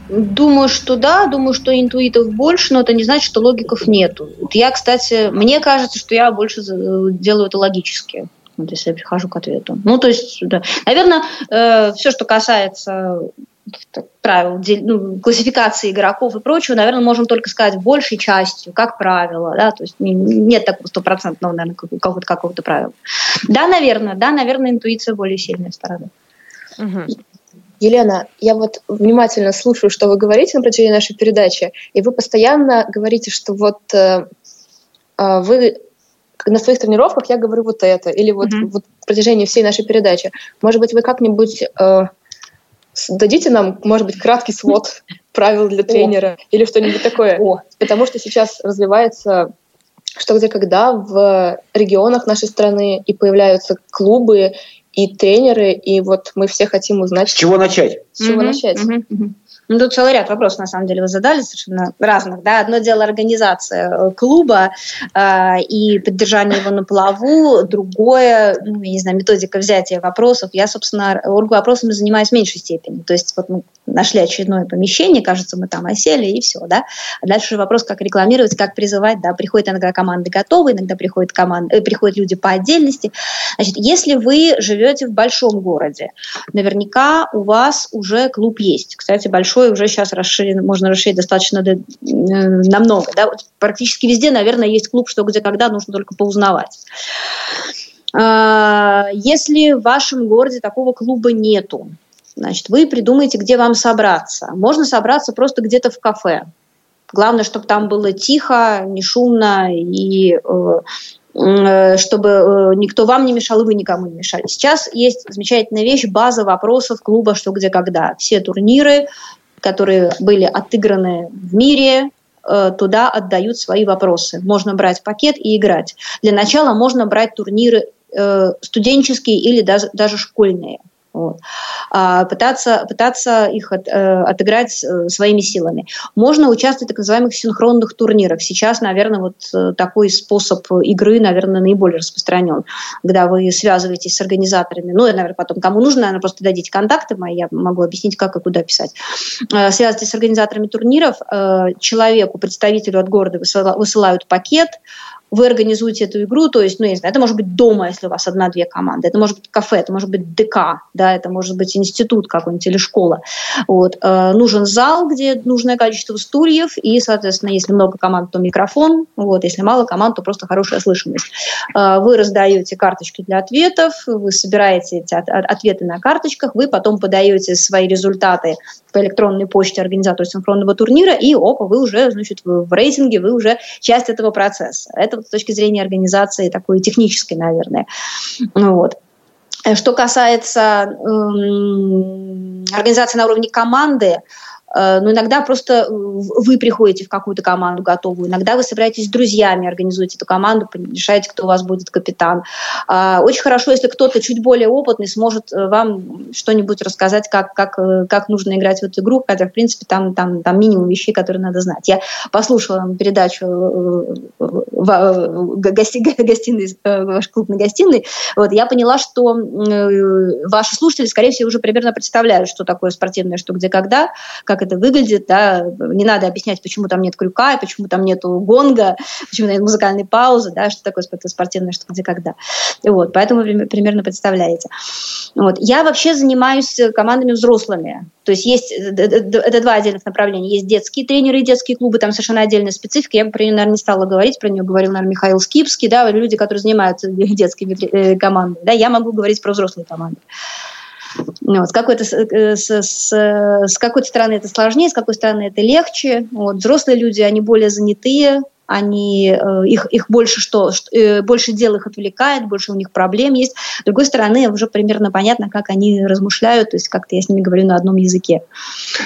Думаю, что да, думаю, что интуитов больше, но это не значит, что логиков нету. Я, кстати, мне кажется, что я больше делаю это логически, вот если я прихожу к ответу. Ну, то есть, да. Наверное, э, все, что касается правил, ну, классификации игроков и прочего, наверное, можем только сказать большей частью, как правило, да, то есть нет такого стопроцентного, наверное, какого-то какого-то правила. Да, наверное, да, наверное, интуиция более сильная сторона. Угу. Елена, я вот внимательно слушаю, что вы говорите на протяжении нашей передачи, и вы постоянно говорите, что вот э, э, вы на своих тренировках я говорю вот это, или вот, mm-hmm. вот на протяжении всей нашей передачи. Может быть, вы как-нибудь э, дадите нам, может быть, краткий свод правил для тренера О. или что-нибудь такое? О. Потому что сейчас развивается что где когда в регионах нашей страны и появляются клубы и тренеры, и вот мы все хотим узнать... С чего начать? С чего mm-hmm. начать? Mm-hmm. Ну, тут целый ряд вопросов, на самом деле, вы задали совершенно разных. Да? Одно дело организация э, клуба э, и поддержание его на плаву, другое, ну, я не знаю, методика взятия вопросов. Я, собственно, вопросами занимаюсь в меньшей степени. То есть вот мы нашли очередное помещение, кажется, мы там осели, и все, да. А дальше вопрос, как рекламировать, как призывать, да. Приходят иногда команды готовые, иногда приходят, команды, э, приходят люди по отдельности. Значит, если вы живете в большом городе, наверняка у вас уже клуб есть. Кстати, большой большой, уже сейчас расширен, можно расширить достаточно э, намного. Да? Вот практически везде, наверное, есть клуб, что где когда, нужно только поузнавать. А, если в вашем городе такого клуба нету, значит, вы придумаете, где вам собраться. Можно собраться просто где-то в кафе. Главное, чтобы там было тихо, не шумно и э, э, чтобы никто вам не мешал, и вы никому не мешали. Сейчас есть замечательная вещь, база вопросов клуба «Что, где, когда». Все турниры, которые были отыграны в мире, э, туда отдают свои вопросы. Можно брать пакет и играть. Для начала можно брать турниры э, студенческие или даже, даже школьные. Вот. А пытаться, пытаться их от, э, отыграть э, своими силами. Можно участвовать в так называемых синхронных турнирах. Сейчас, наверное, вот э, такой способ игры, наверное, наиболее распространен, когда вы связываетесь с организаторами. Ну, наверное, потом, кому нужно, наверное, просто дадите контакты мои, я могу объяснить, как и куда писать. Э, связывайтесь с организаторами турниров, э, человеку, представителю от города высылают пакет, вы организуете эту игру, то есть, ну, я не знаю, это может быть дома, если у вас одна-две команды, это может быть кафе, это может быть ДК, да, это может быть институт какой-нибудь или школа. Вот. Э, нужен зал, где нужное количество стульев, и, соответственно, если много команд, то микрофон, вот, если мало команд, то просто хорошая слышимость. Э, вы раздаете карточки для ответов, вы собираете эти от, от, ответы на карточках, вы потом подаете свои результаты по электронной почте организатору синхронного турнира, и опа, вы уже, значит, в рейтинге, вы уже часть этого процесса. Это вот с точки зрения организации такой технической, наверное. Ну, вот. Что касается эм, организации на уровне команды, Э, но иногда просто э, вы приходите в какую-то команду готовую, иногда вы собираетесь с друзьями, организуете эту команду, решаете, кто у вас будет капитан. А, очень хорошо, если кто-то чуть более опытный сможет э, вам что-нибудь рассказать, как, как, как нужно играть в эту игру, хотя, в принципе, там, там, там минимум вещей, которые надо знать. Я послушала передачу в гости, гостиной, ваш клуб на гостиной, вот, я поняла, что ваши слушатели, скорее всего, уже примерно представляют, что такое спортивное что, где, когда, как это выглядит, да, не надо объяснять, почему там нет крюка, почему там нет гонга, почему нет музыкальной паузы, да, что такое спортивное, что где, когда. Вот, поэтому вы примерно представляете. Вот. Я вообще занимаюсь командами взрослыми, то есть есть, э, это два отдельных направления. Есть детские тренеры и детские клубы, там совершенно отдельная специфика. Я бы про нее, наверное, не стала говорить, про нее говорил, наверное, Михаил Скипский, да, люди, которые занимаются детскими э, командами. Да, я могу говорить про взрослые команды. Вот, с, какой-то, э, с, с, с какой-то стороны это сложнее, с какой стороны это легче. Вот, взрослые люди, они более занятые, они, э, их, их больше что, э, больше дел их отвлекает, больше у них проблем есть. С другой стороны, уже примерно понятно, как они размышляют, то есть как-то я с ними говорю на одном языке.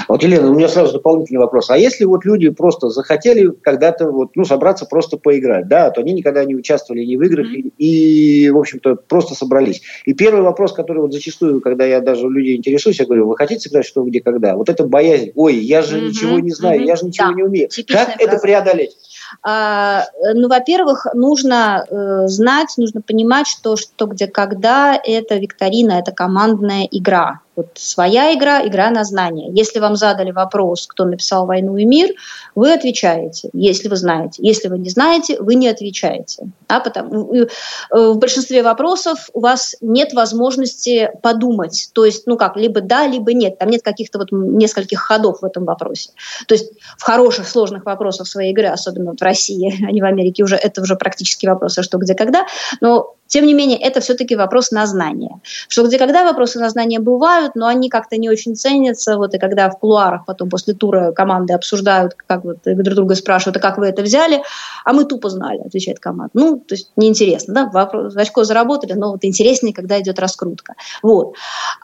Вот, Елена, у меня сразу дополнительный вопрос. А если вот люди просто захотели когда-то вот, ну, собраться просто поиграть, да, то они никогда не участвовали ни в играх mm-hmm. и, и, в общем-то, просто собрались. И первый вопрос, который вот зачастую, когда я даже у людей интересуюсь, я говорю, вы хотите сыграть что, где, когда? Вот это боязнь, ой, я же mm-hmm. ничего не знаю, mm-hmm. я же ничего да. не умею. Типичная как фраза. это преодолеть? А, ну, во-первых, нужно э, знать, нужно понимать, что что где когда это викторина, это командная игра. Вот своя игра, игра на знание. Если вам задали вопрос, кто написал «Войну и мир», вы отвечаете, если вы знаете. Если вы не знаете, вы не отвечаете. А потому, э, в большинстве вопросов у вас нет возможности подумать. То есть, ну как, либо да, либо нет. Там нет каких-то вот нескольких ходов в этом вопросе. То есть в хороших, сложных вопросах своей игры, особенно вот в России, а не в Америке, уже это уже практически вопросы, что, где, когда. Но тем не менее, это все-таки вопрос на знание. Что где когда вопросы на знание бывают, но они как-то не очень ценятся. Вот и когда в кулуарах потом после тура команды обсуждают, как вот друг друга спрашивают, а как вы это взяли, а мы тупо знали, отвечает команда. Ну, то есть неинтересно, да, вопрос, очко заработали, но вот интереснее, когда идет раскрутка. Вот.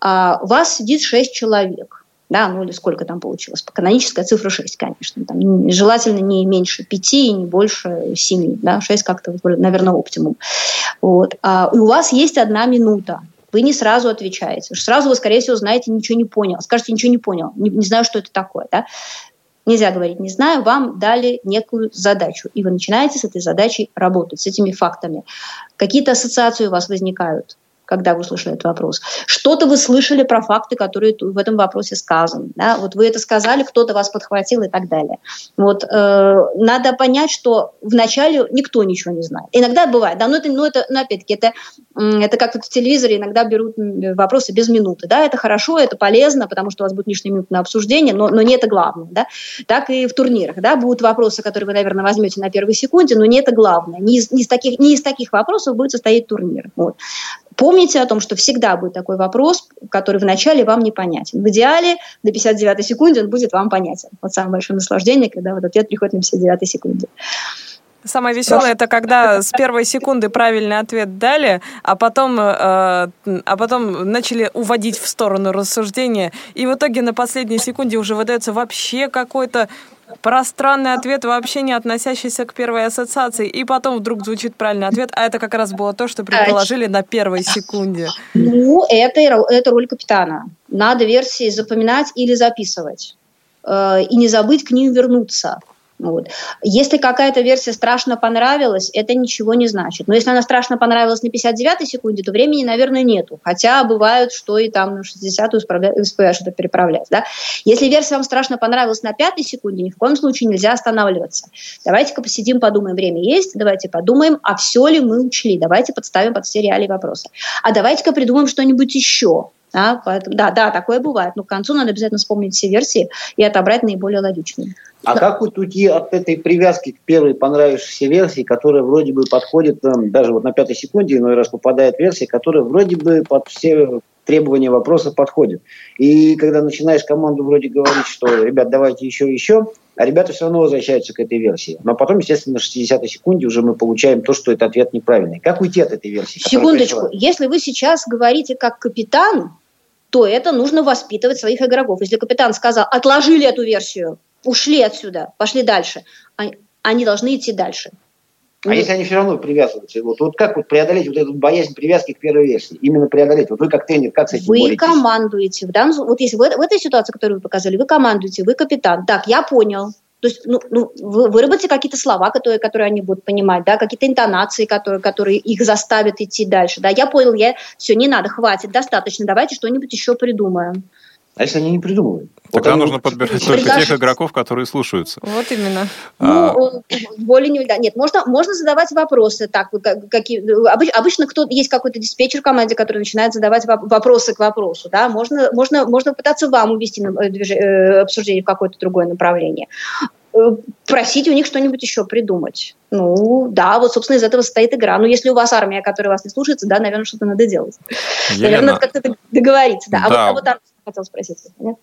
А, вас сидит шесть человек да, ну или сколько там получилось. Каноническая цифра 6, конечно. Там, желательно не меньше 5 и не больше 7, да, 6 как-то, наверное, оптимум. Вот. А, и у вас есть одна минута. Вы не сразу отвечаете. Сразу вы, скорее всего, знаете, ничего не понял. Скажете, ничего не понял, не, не знаю, что это такое. Да? Нельзя говорить «не знаю», вам дали некую задачу, и вы начинаете с этой задачей работать, с этими фактами. Какие-то ассоциации у вас возникают, когда вы услышали этот вопрос. Что-то вы слышали про факты, которые в этом вопросе сказаны. Да? Вот вы это сказали, кто-то вас подхватил и так далее. Вот, э, надо понять, что вначале никто ничего не знает. Иногда бывает, да, но это, но это но опять-таки, это, это как в телевизоре иногда берут вопросы без минуты. Да? Это хорошо, это полезно, потому что у вас будет лишняя минута на обсуждение, но, но не это главное. Да? Так и в турнирах. Да? Будут вопросы, которые вы, наверное, возьмете на первой секунде, но не это главное. Не из, не из, таких, не из таких вопросов будет состоять турнир. Вот. Помните о том, что всегда будет такой вопрос, который вначале вам непонятен. В идеале до 59 секунды он будет вам понятен. Вот самое большое наслаждение, когда вот ответ приходит на 59 секунде. Самое веселое это когда с первой секунды правильный ответ дали, а потом, э, а потом начали уводить в сторону рассуждения, и в итоге на последней секунде уже выдается вообще какой-то пространный ответ, вообще не относящийся к первой ассоциации, и потом вдруг звучит правильный ответ, а это как раз было то, что предположили на первой секунде. Ну, это, это роль капитана. Надо версии запоминать или записывать. Э, и не забыть к ним вернуться. Вот. Если какая-то версия страшно понравилась, это ничего не значит. Но если она страшно понравилась на 59-й секунде, то времени, наверное, нету. Хотя бывают, что и там на 60-ю успеваешь это переправлять. Да? Если версия вам страшно понравилась на 5-й секунде, ни в коем случае нельзя останавливаться. Давайте-ка посидим, подумаем, время есть, давайте подумаем, а все ли мы учли, давайте подставим под все реалии вопроса. А давайте-ка придумаем что-нибудь еще. Да, поэтому, да, да, такое бывает. Но к концу надо обязательно вспомнить все версии и отобрать наиболее логичные. А да. как вот уйти от этой привязки к первой понравившейся версии, которая вроде бы подходит, там, даже вот на пятой секунде иной раз попадает версия, которая вроде бы под все требования вопроса подходит. И когда начинаешь команду вроде говорить, что, ребят, давайте еще, еще, а ребята все равно возвращаются к этой версии. Но потом, естественно, на 60-й секунде уже мы получаем то, что этот ответ неправильный. Как уйти от этой версии? Секундочку. Если вы сейчас говорите как капитан, то это нужно воспитывать своих игроков. Если капитан сказал, отложили эту версию, ушли отсюда, пошли дальше, они, они должны идти дальше. А если они все равно привязываются? Вот, вот как вот преодолеть вот эту боязнь привязки к первой версии? Именно преодолеть. Вот вы как тренер, как с этим Вы боретесь? командуете. В данном, вот если в, в этой ситуации, которую вы показали, вы командуете, вы капитан. Так, я понял. То есть ну, ну, вы выработайте какие-то слова, которые, которые они будут понимать, да, какие-то интонации, которые, которые их заставят идти дальше. Да, я понял, я все, не надо, хватит, достаточно, давайте что-нибудь еще придумаем. А если они не придумывают? Тогда вот нужно подбирать только тех игроков, которые слушаются. Вот именно. А... Ну, более не да. Нет, можно, можно задавать вопросы. Так, какие, обычно кто есть какой-то диспетчер в команде, который начинает задавать вопросы к вопросу. Да? Можно, можно, можно пытаться вам увести э, э, обсуждение в какое-то другое направление э, просить у них что-нибудь еще придумать. Ну, да, вот, собственно, из этого состоит игра. Ну, если у вас армия, которая вас не слушается, да, наверное, что-то надо делать. Елена. Наверное, надо как-то договориться. Да. да. А вот, а вот хотел спросить. Нет?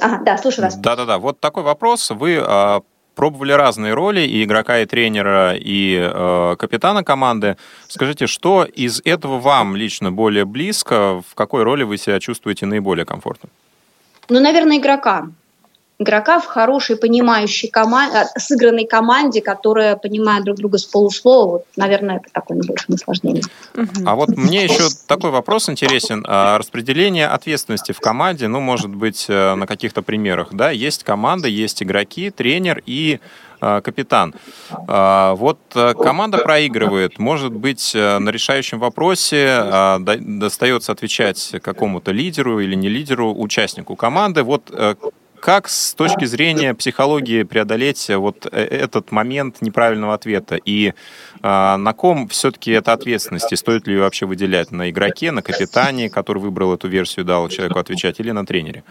Ага, да, слушаю вас. Да-да-да, вот такой вопрос. Вы а, пробовали разные роли, и игрока, и тренера, и э, капитана команды. Скажите, что из этого вам лично более близко, в какой роли вы себя чувствуете наиболее комфортно? Ну, наверное, игрока игрока в хорошей, понимающей команде, сыгранной команде, которая понимает друг друга с полуслова. Вот, наверное, это такое наибольшее наслаждение. А вот мне еще такой вопрос интересен. А распределение ответственности в команде, ну, может быть, э, на каких-то примерах, да, есть команда, есть игроки, тренер и э, капитан. А, вот э, команда проигрывает, может быть, на решающем вопросе достается отвечать какому-то лидеру или не лидеру, участнику команды. Вот как с точки зрения психологии преодолеть вот э, этот момент неправильного ответа? И э, на ком все-таки эта ответственность? И стоит ли ее вообще выделять? На игроке, на капитане, который выбрал эту версию, дал человеку отвечать, или на тренере?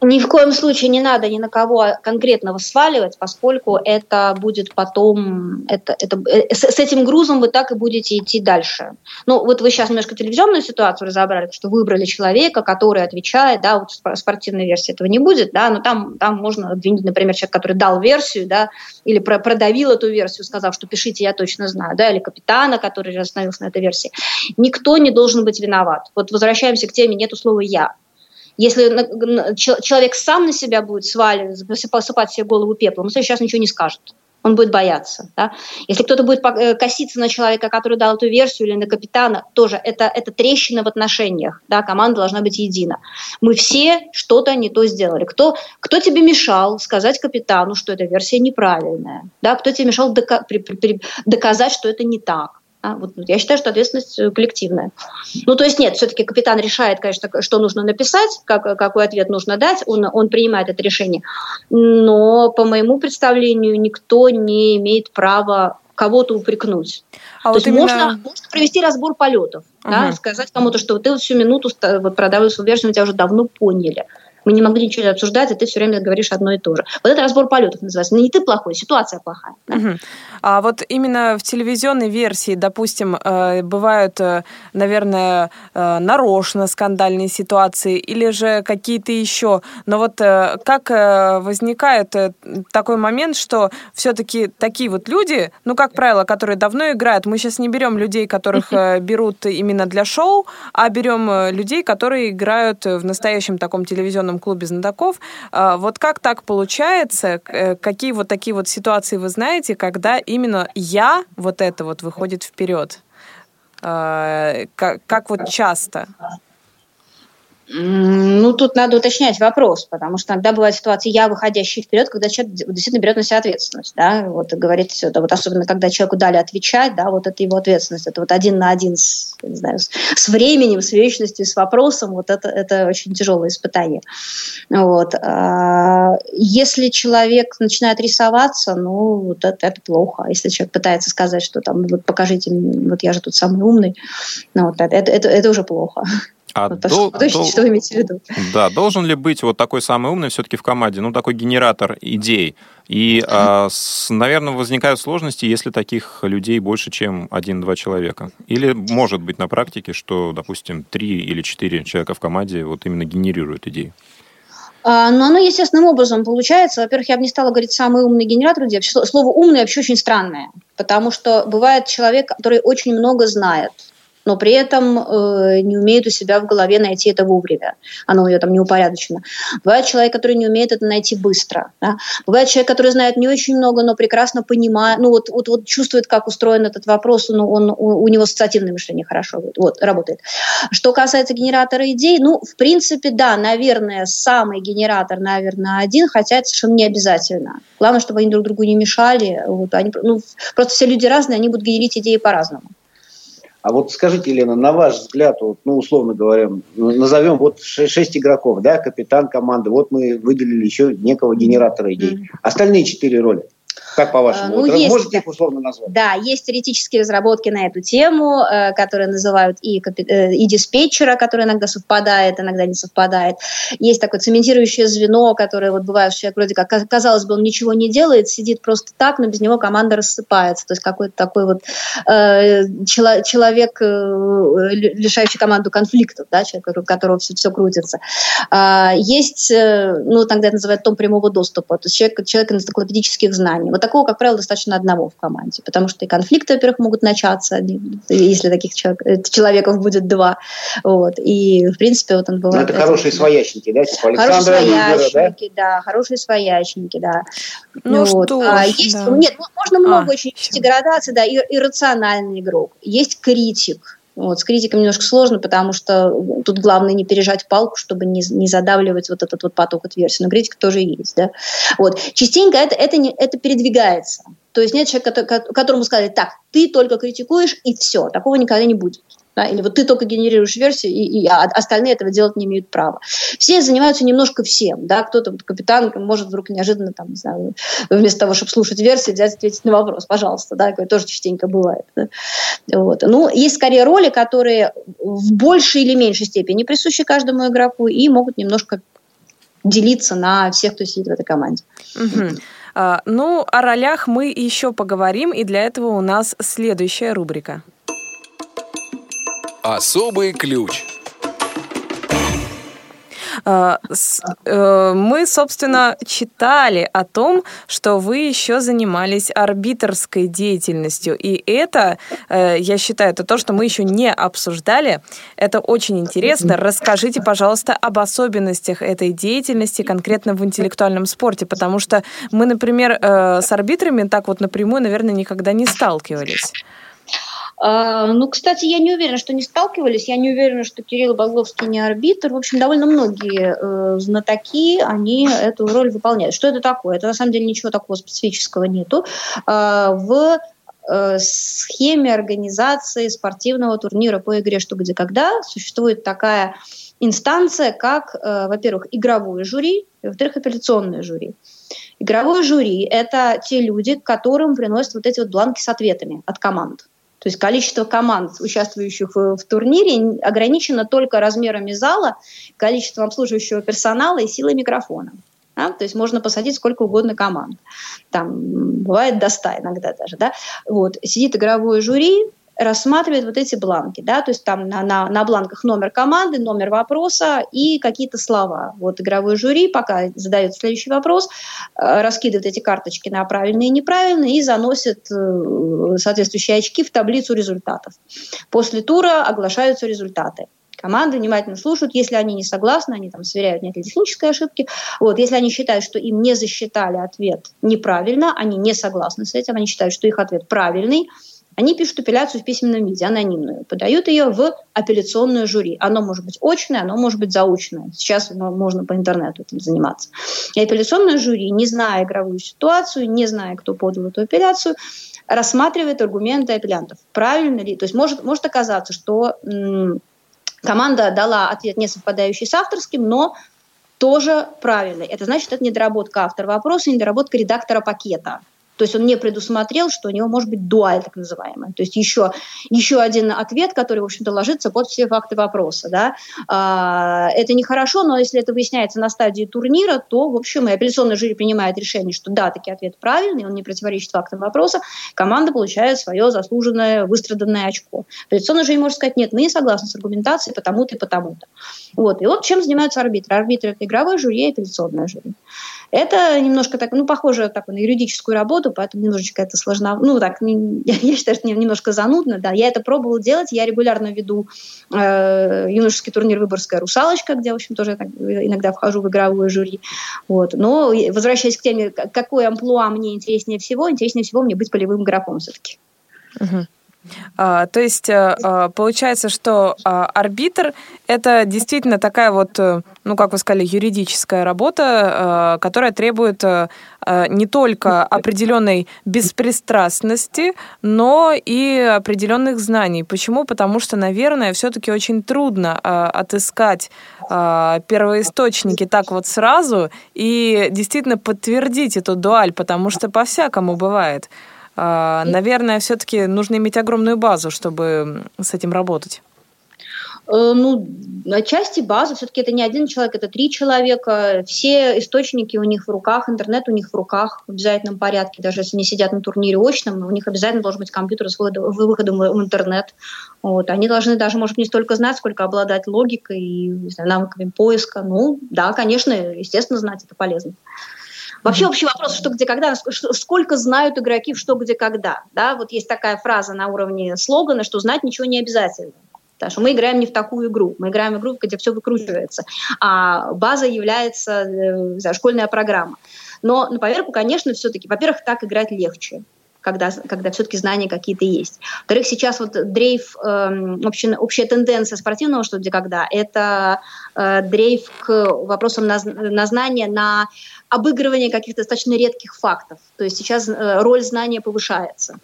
Ни в коем случае не надо ни на кого конкретного сваливать, поскольку это будет потом, это, это, э, с, с этим грузом вы так и будете идти дальше. Ну, вот вы сейчас немножко телевизионную ситуацию разобрали, что выбрали человека, который отвечает, да, вот спортивной версии этого не будет, да, но там, там можно обвинить, например, человек, который дал версию, да, или про, продавил эту версию, сказав, что пишите, я точно знаю, да, или капитана, который остановился на этой версии. Никто не должен быть виноват. Вот возвращаемся к теме «нету слова «я». Если человек сам на себя будет сваливать, посыпать себе голову пеплом, он сейчас ничего не скажет. Он будет бояться. Да? Если кто-то будет э, коситься на человека, который дал эту версию, или на капитана, тоже это, это трещина в отношениях. Да? Команда должна быть едина. Мы все что-то не то сделали. Кто, кто тебе мешал сказать капитану, что эта версия неправильная? Да? Кто тебе мешал дока- при, при, доказать, что это не так? А, вот, я считаю, что ответственность э, коллективная. Ну, то есть нет, все-таки капитан решает, конечно, что нужно написать, как, какой ответ нужно дать, он, он принимает это решение. Но, по моему представлению, никто не имеет права кого-то упрекнуть. А то вот есть именно... можно, можно провести разбор полетов, угу. да, сказать кому-то, что ты вот всю минуту вот, продавил свою версию, мы тебя уже давно поняли мы не могли ничего обсуждать, и ты все время говоришь одно и то же. Вот это разбор полетов называется. Не ты плохой, ситуация плохая. Да? Угу. А вот именно в телевизионной версии, допустим, э, бывают, э, наверное, э, нарочно скандальные ситуации или же какие-то еще. Но вот как возникает такой момент, что все-таки такие вот люди, ну, как правило, которые давно играют, мы сейчас не берем людей, которых берут именно для шоу, а берем людей, которые играют в настоящем таком телевизионном клубе знатоков. А, вот как так получается? Э, какие вот такие вот ситуации вы знаете, когда именно я вот это вот выходит вперед? А, как, как вот часто? Ну, тут надо уточнять вопрос, потому что иногда бывают ситуации, я выходящий вперед, когда человек действительно берет на себя ответственность, да, вот говорит все это, вот особенно когда человеку дали отвечать, да, вот это его ответственность, это вот один на один с, не знаю, с, с временем, с вечностью, с вопросом, вот это, это очень тяжелое испытание. Вот. А если человек начинает рисоваться, ну, вот это, это плохо. А если человек пытается сказать, что там, вот покажите, вот я же тут самый умный, ну, вот это, это, это уже плохо. А вот, дол- дол- что вы имеете в виду? Да, должен ли быть вот такой самый умный все-таки в команде, ну, такой генератор идей? И, а, с, наверное, возникают сложности, если таких людей больше, чем один-два человека. Или может быть на практике, что, допустим, три или четыре человека в команде вот именно генерируют идеи? А, но оно естественным образом получается. Во-первых, я бы не стала говорить самый умный генератор идей. Слово умный вообще очень странное, потому что бывает человек, который очень много знает, но при этом э, не умеет у себя в голове найти это вовремя. Оно у нее там не упорядочено. Бывает человек, который не умеет это найти быстро. Да? Бывает человек, который знает не очень много, но прекрасно понимает, ну вот, вот, вот чувствует, как устроен этот вопрос, ну, он, у, у него ассоциативное мышление хорошо вот, работает. Что касается генератора идей, ну, в принципе, да, наверное, самый генератор, наверное, один, хотя это совершенно не обязательно. Главное, чтобы они друг другу не мешали. Вот, они, ну, просто все люди разные, они будут генерить идеи по-разному. А вот скажите, Елена, на ваш взгляд, вот, ну, условно говоря, назовем вот шесть игроков, да, капитан команды, вот мы выделили еще некого генератора идей. Остальные четыре роли. Как по-вашему? Ну, вот, есть, можете их условно назвать? Да, есть теоретические разработки на эту тему, э, которые называют и, э, и диспетчера, который иногда совпадает, иногда не совпадает. Есть такое цементирующее звено, которое вот бывает, что человек вроде как, казалось бы, он ничего не делает, сидит просто так, но без него команда рассыпается. То есть какой-то такой вот э, человек, э, лишающий команду конфликтов, да, человек, у которого все, все крутится. А, есть, э, ну, тогда это называют том прямого доступа, то есть человек, человек энциклопедических знаний. Вот такого, как правило, достаточно одного в команде, потому что и конфликты, во-первых, могут начаться, если таких человек, человеков будет два. Вот. И, в принципе, вот он бывает... Ну, это хорошие своячники, да? Типа хорошие своячники, да? да, хорошие своячники, да. Ну, вот. что а, есть, да. Нет, можно много а, очень градации, да, и, иррациональный игрок. Есть критик, вот, с критиком немножко сложно, потому что тут главное не пережать палку, чтобы не, не задавливать вот этот вот поток от версии. Но критика тоже есть. Да? Вот. Частенько это, это, не, это передвигается. То есть нет человека, которому сказали, так, ты только критикуешь, и все. Такого никогда не будет да, или вот ты только генерируешь версию, и, и а остальные этого делать не имеют права. Все занимаются немножко всем, да, кто-то, вот, капитан может вдруг неожиданно, там, не знаю, вместо того, чтобы слушать версию, взять ответить на вопрос, пожалуйста, да, такое тоже частенько бывает. Да. Вот. Ну, есть скорее роли, которые в большей или меньшей степени присущи каждому игроку и могут немножко делиться на всех, кто сидит в этой команде. Угу. А, ну, о ролях мы еще поговорим, и для этого у нас следующая рубрика. Особый ключ. А, э, мы, собственно, читали о том, что вы еще занимались арбитрской деятельностью. И это, э, я считаю, это то, что мы еще не обсуждали. Это очень интересно. Расскажите, пожалуйста, об особенностях этой деятельности конкретно в интеллектуальном спорте, потому что мы, например, э, с арбитрами так вот напрямую, наверное, никогда не сталкивались. А, ну, кстати, я не уверена, что не сталкивались, я не уверена, что Кирилл Багловский не арбитр. В общем, довольно многие э, знатоки, они эту роль выполняют. Что это такое? Это на самом деле ничего такого специфического нету. Э, в э, схеме организации спортивного турнира по игре «Что, где, когда» существует такая инстанция, как, э, во-первых, игровое жюри, и, во-вторых, апелляционное жюри. Игровое жюри – это те люди, которым приносят вот эти вот бланки с ответами от команд. То есть количество команд, участвующих в, турнире, ограничено только размерами зала, количеством обслуживающего персонала и силой микрофона. Да? То есть можно посадить сколько угодно команд. Там бывает до 100 иногда даже. Да? Вот. Сидит игровое жюри, рассматривает вот эти бланки, да, то есть там на, на, на бланках номер команды, номер вопроса и какие-то слова. Вот игровой жюри пока задает следующий вопрос, э, раскидывает эти карточки на правильные и неправильные и заносит э, соответствующие очки в таблицу результатов. После тура оглашаются результаты. Команды внимательно слушают. Если они не согласны, они там сверяют, нет ли технической ошибки. Вот, если они считают, что им не засчитали ответ неправильно, они не согласны с этим, они считают, что их ответ правильный, они пишут апелляцию в письменном виде, анонимную, подают ее в апелляционное жюри. Оно может быть очное, оно может быть заочное. Сейчас можно по интернету этим заниматься. И апелляционное жюри, не зная игровую ситуацию, не зная, кто подал эту апелляцию, рассматривает аргументы апеллянтов. Правильно ли? То есть может, может оказаться, что команда дала ответ, не совпадающий с авторским, но тоже правильный. Это значит, это недоработка автора вопроса, недоработка редактора пакета. То есть он не предусмотрел, что у него может быть дуаль так называемая. То есть еще, еще один ответ, который, в общем-то, ложится под все факты вопроса. Да? А, это нехорошо, но если это выясняется на стадии турнира, то, в общем, и апелляционный жюри принимает решение, что да, таки ответ правильный, он не противоречит фактам вопроса, команда получает свое заслуженное, выстраданное очко. Апелляционный жюри может сказать, нет, мы не согласны с аргументацией потому-то и потому-то. Вот. И вот чем занимаются арбитры. Арбитры – это игровое жюри и апелляционное жюри. Это немножко так, ну, похоже так, на юридическую работу, поэтому немножечко это сложно. Ну, так, я считаю, что немножко занудно, да. Я это пробовала делать, я регулярно веду э, юношеский турнир «Выборгская русалочка», где, в общем, тоже так, иногда вхожу в игровое жюри. Вот. Но, возвращаясь к теме, какой амплуа мне интереснее всего, интереснее всего мне быть полевым игроком все-таки. Угу. А, то есть а, а, получается, что арбитр это действительно такая вот, э, ну, как вы сказали, юридическая работа, которая требует не только определенной беспристрастности, но и определенных знаний. Почему? Потому что, наверное, все-таки очень трудно отыскать первоисточники так вот сразу и действительно подтвердить эту дуаль, потому что по-всякому бывает. А, наверное, все-таки нужно иметь огромную базу, чтобы с этим работать. Э, ну, отчасти база, все-таки это не один человек, это три человека. Все источники у них в руках, интернет у них в руках в обязательном порядке. Даже если они сидят на турнире очном, у них обязательно должен быть компьютер с выходом в интернет. Вот. Они должны даже, может, не столько знать, сколько обладать логикой и знаю, навыками поиска. Ну, да, конечно, естественно, знать это полезно. Вообще общий вопрос, что где когда, сколько знают игроки в что где когда. Да? Вот есть такая фраза на уровне слогана, что знать ничего не обязательно. Потому что мы играем не в такую игру, мы играем в игру, где все выкручивается, а база является э, знаю, школьная программа. Но на поверку, конечно, все-таки, во-первых, так играть легче когда, когда все-таки знания какие-то есть. Во-вторых, сейчас вот дрейф, э, общая, общая тенденция спортивного что где когда, это э, дрейф к вопросам на, на знания, на обыгрывание каких-то достаточно редких фактов. То есть сейчас э, роль знания повышается.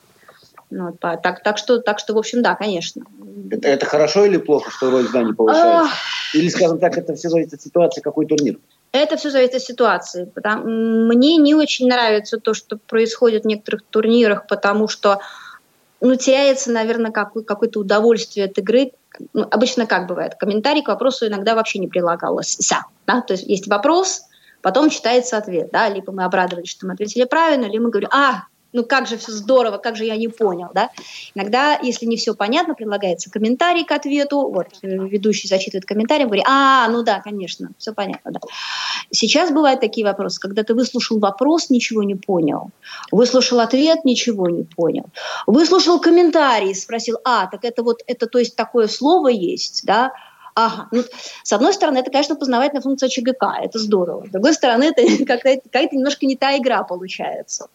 Ну, так, так, что, так что, в общем, да, конечно. Это, это хорошо или плохо, что роль знаний повышается? Или, скажем так, это все зависит от ситуации, какой турнир? Это все зависит от ситуации. Потому, мне не очень нравится то, что происходит в некоторых турнирах, потому что ну, теряется, наверное, какое- какое-то удовольствие от игры. Ну, обычно как бывает? Комментарий к вопросу иногда вообще не прилагался. Да? То есть есть вопрос, потом читается ответ. Да? Либо мы обрадовались, что мы ответили правильно, либо мы говорим, а, ну как же все здорово, как же я не понял, да. Иногда, если не все понятно, предлагается комментарий к ответу, вот, ведущий зачитывает комментарий, говорит, а, ну да, конечно, все понятно, да. Сейчас бывают такие вопросы, когда ты выслушал вопрос, ничего не понял, выслушал ответ, ничего не понял, выслушал комментарий, спросил, а, так это вот, это то есть такое слово есть, да, Ага. Ну, с одной стороны, это, конечно, познавательная функция ЧГК, это здорово. С другой стороны, это какая-то, немножко не та игра получается.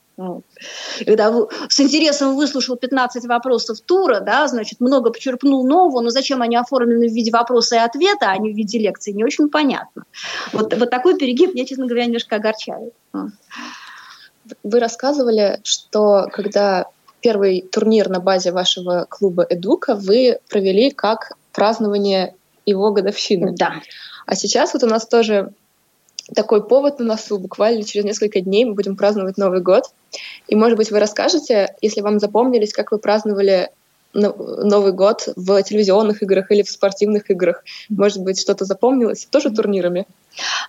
Когда с интересом выслушал 15 вопросов тура, да, значит, много почерпнул нового, но зачем они оформлены в виде вопроса и ответа, а не в виде лекции, не очень понятно. Вот, вот такой перегиб меня, честно говоря, немножко огорчает. Вы рассказывали, что когда первый турнир на базе вашего клуба «Эдука» вы провели как празднование его годовщины. Да. А сейчас вот у нас тоже такой повод на носу. Буквально через несколько дней мы будем праздновать Новый год. И, может быть, вы расскажете, если вам запомнились, как вы праздновали Новый год в телевизионных играх или в спортивных играх. Может быть, что-то запомнилось? Тоже турнирами?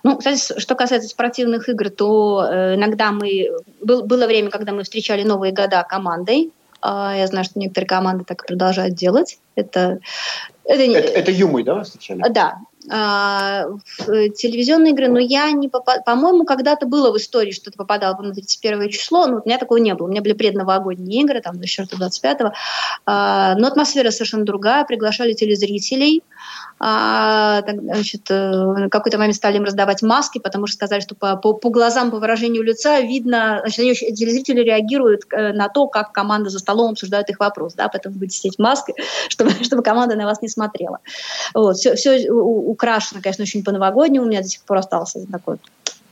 Ну, кстати, что касается спортивных игр, то э, иногда мы... Был, было время, когда мы встречали Новые года командой. Э, я знаю, что некоторые команды так и продолжают делать. Это... Это, это, это Юмой, да, вы встречали? Да, в телевизионные игры, но я не попадала, по-моему, когда-то было в истории, что-то попадало на 31 число, но у меня такого не было. У меня были предновогодние игры, там, до 24-25, а, но атмосфера совершенно другая, приглашали телезрителей, а, значит, э, в какой-то момент стали им раздавать маски, потому что сказали, что по, по, по глазам, по выражению лица видно, значит, они, телезрители реагируют э, на то, как команда за столом обсуждает их вопрос, да, поэтому будете сидеть маской, чтобы, чтобы команда на вас не смотрела. Вот, все, все украшено, конечно, очень по-новогоднему, у меня до сих пор остался такой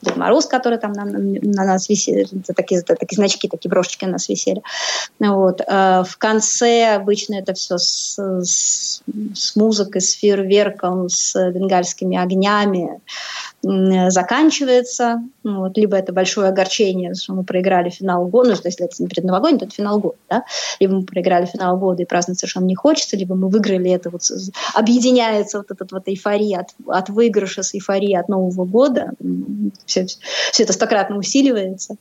Дед Мороз, который там на, на нас висели, такие, такие значки, такие брошечки на нас висели. Вот. Э, в конце обычно это все с, с, с музыкой, с фейерверком, с бенгальскими огнями заканчивается. Вот. Либо это большое огорчение, что мы проиграли финал года, ну, что если это не предновогодний, то это финал года. Да? Либо мы проиграли финал года и праздновать совершенно не хочется, либо мы выиграли это, вот, объединяется вот эта вот эйфория от, от выигрыша с эйфорией от Нового года все, все это стократно усиливается.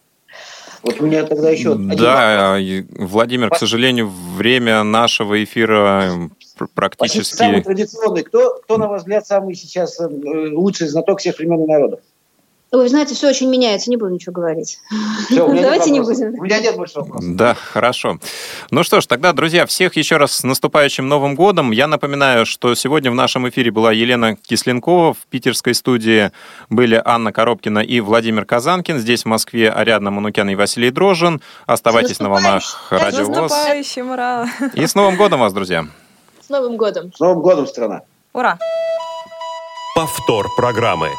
Вот у меня тогда еще... Да, Владимир, к сожалению, время нашего эфира практически... Самый традиционный. Кто, кто, на ваш взгляд, самый сейчас э, лучший знаток всех времен и народов? Ой, знаете, все очень меняется, не буду ничего говорить. Все, у меня Давайте нет не будем. У меня нет больше вопросов. Да, хорошо. Ну что ж, тогда, друзья, всех еще раз с наступающим Новым годом. Я напоминаю, что сегодня в нашем эфире была Елена Кисленкова, в питерской студии были Анна Коробкина и Владимир Казанкин, здесь в Москве Ариадна Манукян и Василий Дрожин. Оставайтесь на волнах Радио ВОЗ. наступающим, ура! И с Новым годом вас, друзья! С Новым годом! С Новым годом, страна! Ура! Повтор программы.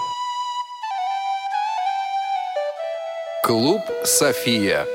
Клуб «София».